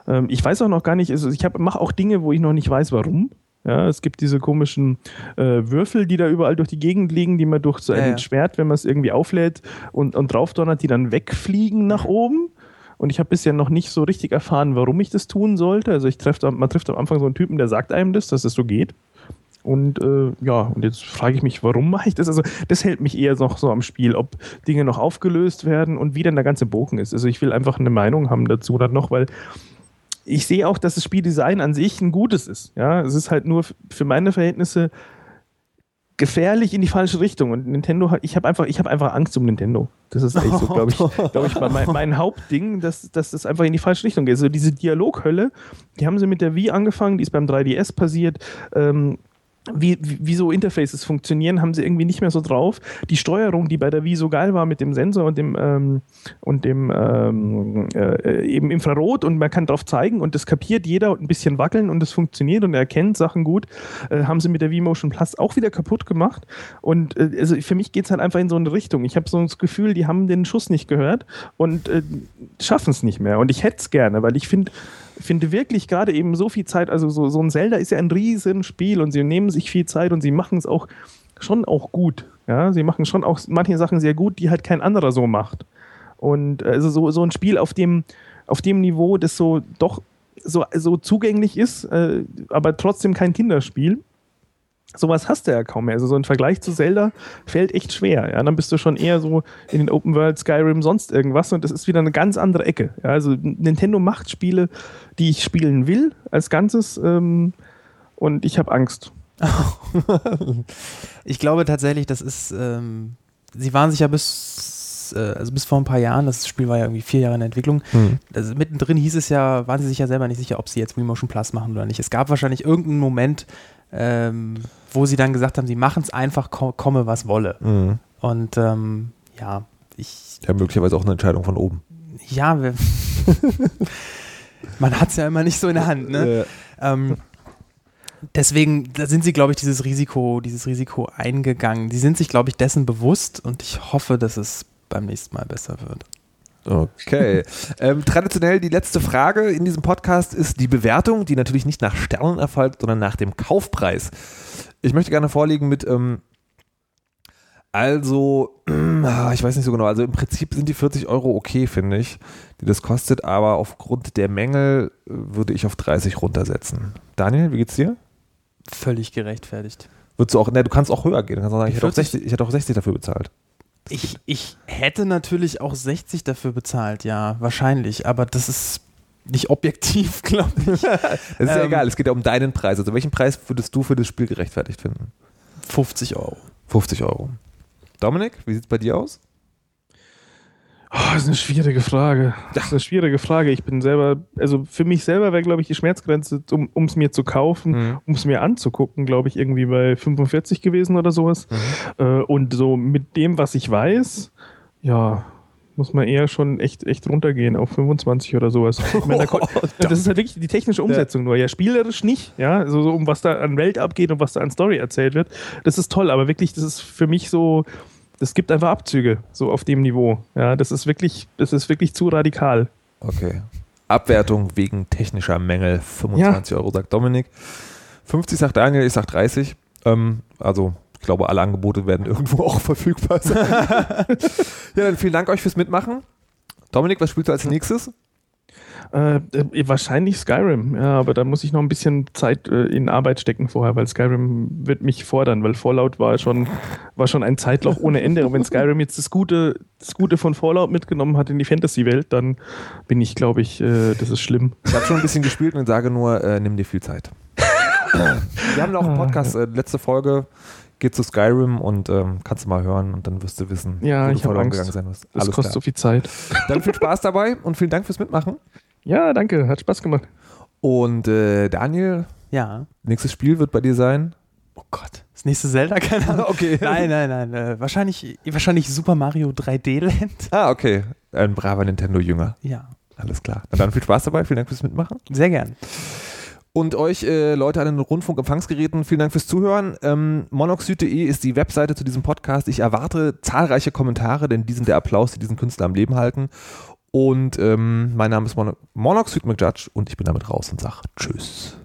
ähm, ich weiß auch noch gar nicht, also ich mache auch Dinge, wo ich noch nicht weiß, warum. Ja, es gibt diese komischen äh, Würfel, die da überall durch die Gegend liegen, die man durch so ein Ja, ja. Schwert, wenn man es irgendwie auflädt und, und draufdonnert, die dann wegfliegen nach oben. Und ich habe bisher noch nicht so richtig erfahren, warum ich das tun sollte. Also ich treffe, man trifft am Anfang so einen Typen, der sagt einem das, dass es so geht. Und äh, ja, und jetzt frage ich mich, warum mache ich das? Also das hält mich eher noch so am Spiel, ob Dinge noch aufgelöst werden und wie denn der ganze Bogen ist. Also ich will einfach eine Meinung haben dazu dann noch, weil ich sehe auch, dass das Spieldesign an sich ein gutes ist. Ja, es ist halt nur für meine Verhältnisse gefährlich in die falsche Richtung. Und Nintendo ich habe einfach, ich habe einfach Angst um Nintendo. Das ist echt so, glaube ich, glaube ich, mein, mein Hauptding, dass, dass das einfach in die falsche Richtung geht. Also diese Dialoghölle, die haben sie mit der Wii angefangen, die ist beim 3DS passiert. Ähm, wie, wie, so Interfaces funktionieren, haben sie irgendwie nicht mehr so drauf. Die Steuerung, die bei der Wii so geil war mit dem Sensor und dem, ähm, und dem ähm, äh, eben Infrarot und man kann drauf zeigen und das kapiert jeder und ein bisschen wackeln und es funktioniert und er erkennt Sachen gut, äh, haben sie mit der Wii Motion Plus auch wieder kaputt gemacht. Und äh, also für mich geht es halt einfach in so eine Richtung. Ich habe so das Gefühl, die haben den Schuss nicht gehört und äh, schaffen es nicht mehr. Und ich hätte es gerne, weil ich finde, finde wirklich gerade eben so viel Zeit, also so, so ein Zelda ist ja ein Riesenspiel und sie nehmen sich viel Zeit und sie machen es auch schon auch gut. Ja, sie machen schon auch manche Sachen sehr gut, die halt kein anderer so macht. Und also so, so ein Spiel auf dem, auf dem Niveau, das so doch so, so zugänglich ist, äh, aber trotzdem kein Kinderspiel. Sowas hast du ja kaum mehr. Also so ein Vergleich zu Zelda fällt echt schwer. Ja, dann bist du schon eher so in den Open World, Skyrim, sonst irgendwas und das ist wieder eine ganz andere Ecke. Ja, also Nintendo macht Spiele, die ich spielen will als Ganzes ähm, und ich habe Angst. Ich glaube tatsächlich, das ist, ähm, sie waren sich ja bis, äh, also bis vor ein paar Jahren, das Spiel war ja irgendwie vier Jahre in der Entwicklung, Hm. also mittendrin hieß es ja, waren sie sich ja selber nicht sicher, ob sie jetzt Wii Motion Plus machen oder nicht. Es gab wahrscheinlich irgendeinen Moment, ähm, wo sie dann gesagt haben, sie machen es einfach, ko komme was wolle. Mhm. Und ähm, ja, ich, Ja, möglicherweise auch eine Entscheidung von oben. ja, man hat es ja immer nicht so in der Hand, ne? Äh, Ähm, deswegen da sind sie, glaube ich, dieses Risiko, dieses Risiko eingegangen. Sie sind sich, glaube ich, dessen bewusst und ich hoffe, dass es beim nächsten Mal besser wird. Okay. ähm, traditionell die letzte Frage in diesem Podcast ist die Bewertung, die natürlich nicht nach Sternen erfolgt, sondern nach dem Kaufpreis. Ich möchte gerne vorlegen mit, ähm, also, ah, ich weiß nicht so genau, also im Prinzip sind die 40 Euro okay, finde ich, die das kostet, aber aufgrund der Mängel äh, würde ich auf 30 runtersetzen. Daniel, wie geht's dir? Völlig gerechtfertigt. Würdest du auch, ne, du kannst auch höher gehen, kannst sagen, ich hätte auch 40? 60, ich hätte auch 60 dafür bezahlt. Ich, ich hätte natürlich auch 60 dafür bezahlt, ja, wahrscheinlich, aber das ist nicht objektiv, glaube ich. Das ist ja Ähm, egal, es geht ja um deinen Preis. Also welchen Preis würdest du für das Spiel gerechtfertigt finden? 50 Euro. 50 Euro. Dominik, wie sieht es bei dir aus? Oh, das ist eine schwierige Frage. Das ist eine schwierige Frage. Ich bin selber, also für mich selber wäre, glaube ich, die Schmerzgrenze, um es mir zu kaufen, Mhm. um es mir anzugucken, glaube ich, irgendwie bei 45 gewesen oder sowas. Äh, und so mit dem, was ich weiß, ja, muss man eher schon echt, echt runtergehen auf 25 oder sowas. Ich meine, da kommt- das ist halt wirklich die technische Umsetzung nur. Ja, spielerisch nicht, ja, also so um was da an Welt abgeht und was da an Story erzählt wird. Das ist toll, aber wirklich, das ist für mich so, das gibt einfach Abzüge, so auf dem Niveau. Ja, das ist wirklich, das ist wirklich zu radikal. Okay. Abwertung wegen technischer Mängel, 25 Euro, sagt Dominik. 50 sagt Daniel, ich sag 30. Ähm, also glaube, alle Angebote werden irgendwo auch verfügbar sein. ja, dann vielen Dank euch fürs Mitmachen. Dominik, was spielst du als nächstes? Äh, äh, wahrscheinlich Skyrim, ja, aber da muss ich noch ein bisschen Zeit äh, in Arbeit stecken vorher, weil Skyrim wird mich fordern, weil Fallout war schon, war schon ein Zeitloch ohne Ende. Und wenn Skyrim jetzt das Gute, das Gute von Fallout mitgenommen hat in die Fantasy-Welt, dann bin ich, glaube ich, äh, das ist schlimm. Ich habe schon ein bisschen gespielt und sage nur, äh, nimm dir viel Zeit. Wir haben noch einen Podcast, äh, letzte Folge geht zu Skyrim und ähm, kannst du mal hören und dann wirst du wissen, Ja, wo du ich habe verloren Angst. gegangen sein wirst. Das Alles kostet klar. so viel Zeit. Dann viel Spaß dabei und vielen Dank fürs Mitmachen. Ja, danke, hat Spaß gemacht. Und äh, Daniel, Ja. nächstes Spiel wird bei dir sein. Oh Gott. Das nächste Zelda, keine Ahnung. Okay. Nein, nein, nein. Äh, wahrscheinlich, wahrscheinlich Super Mario 3D Land. Ah, okay. Ein braver Nintendo-Jünger. Ja. Alles klar. Na dann viel Spaß dabei. Vielen Dank fürs Mitmachen. Sehr gern. Und euch äh, Leute an den Rundfunkempfangsgeräten, vielen Dank fürs Zuhören. Ähm, monoxid.de ist die Webseite zu diesem Podcast. Ich erwarte zahlreiche Kommentare, denn die sind der Applaus, die diesen Künstler am Leben halten. Und ähm, mein Name ist Mono Monoxid McJudge und ich bin damit raus und sage Tschüss.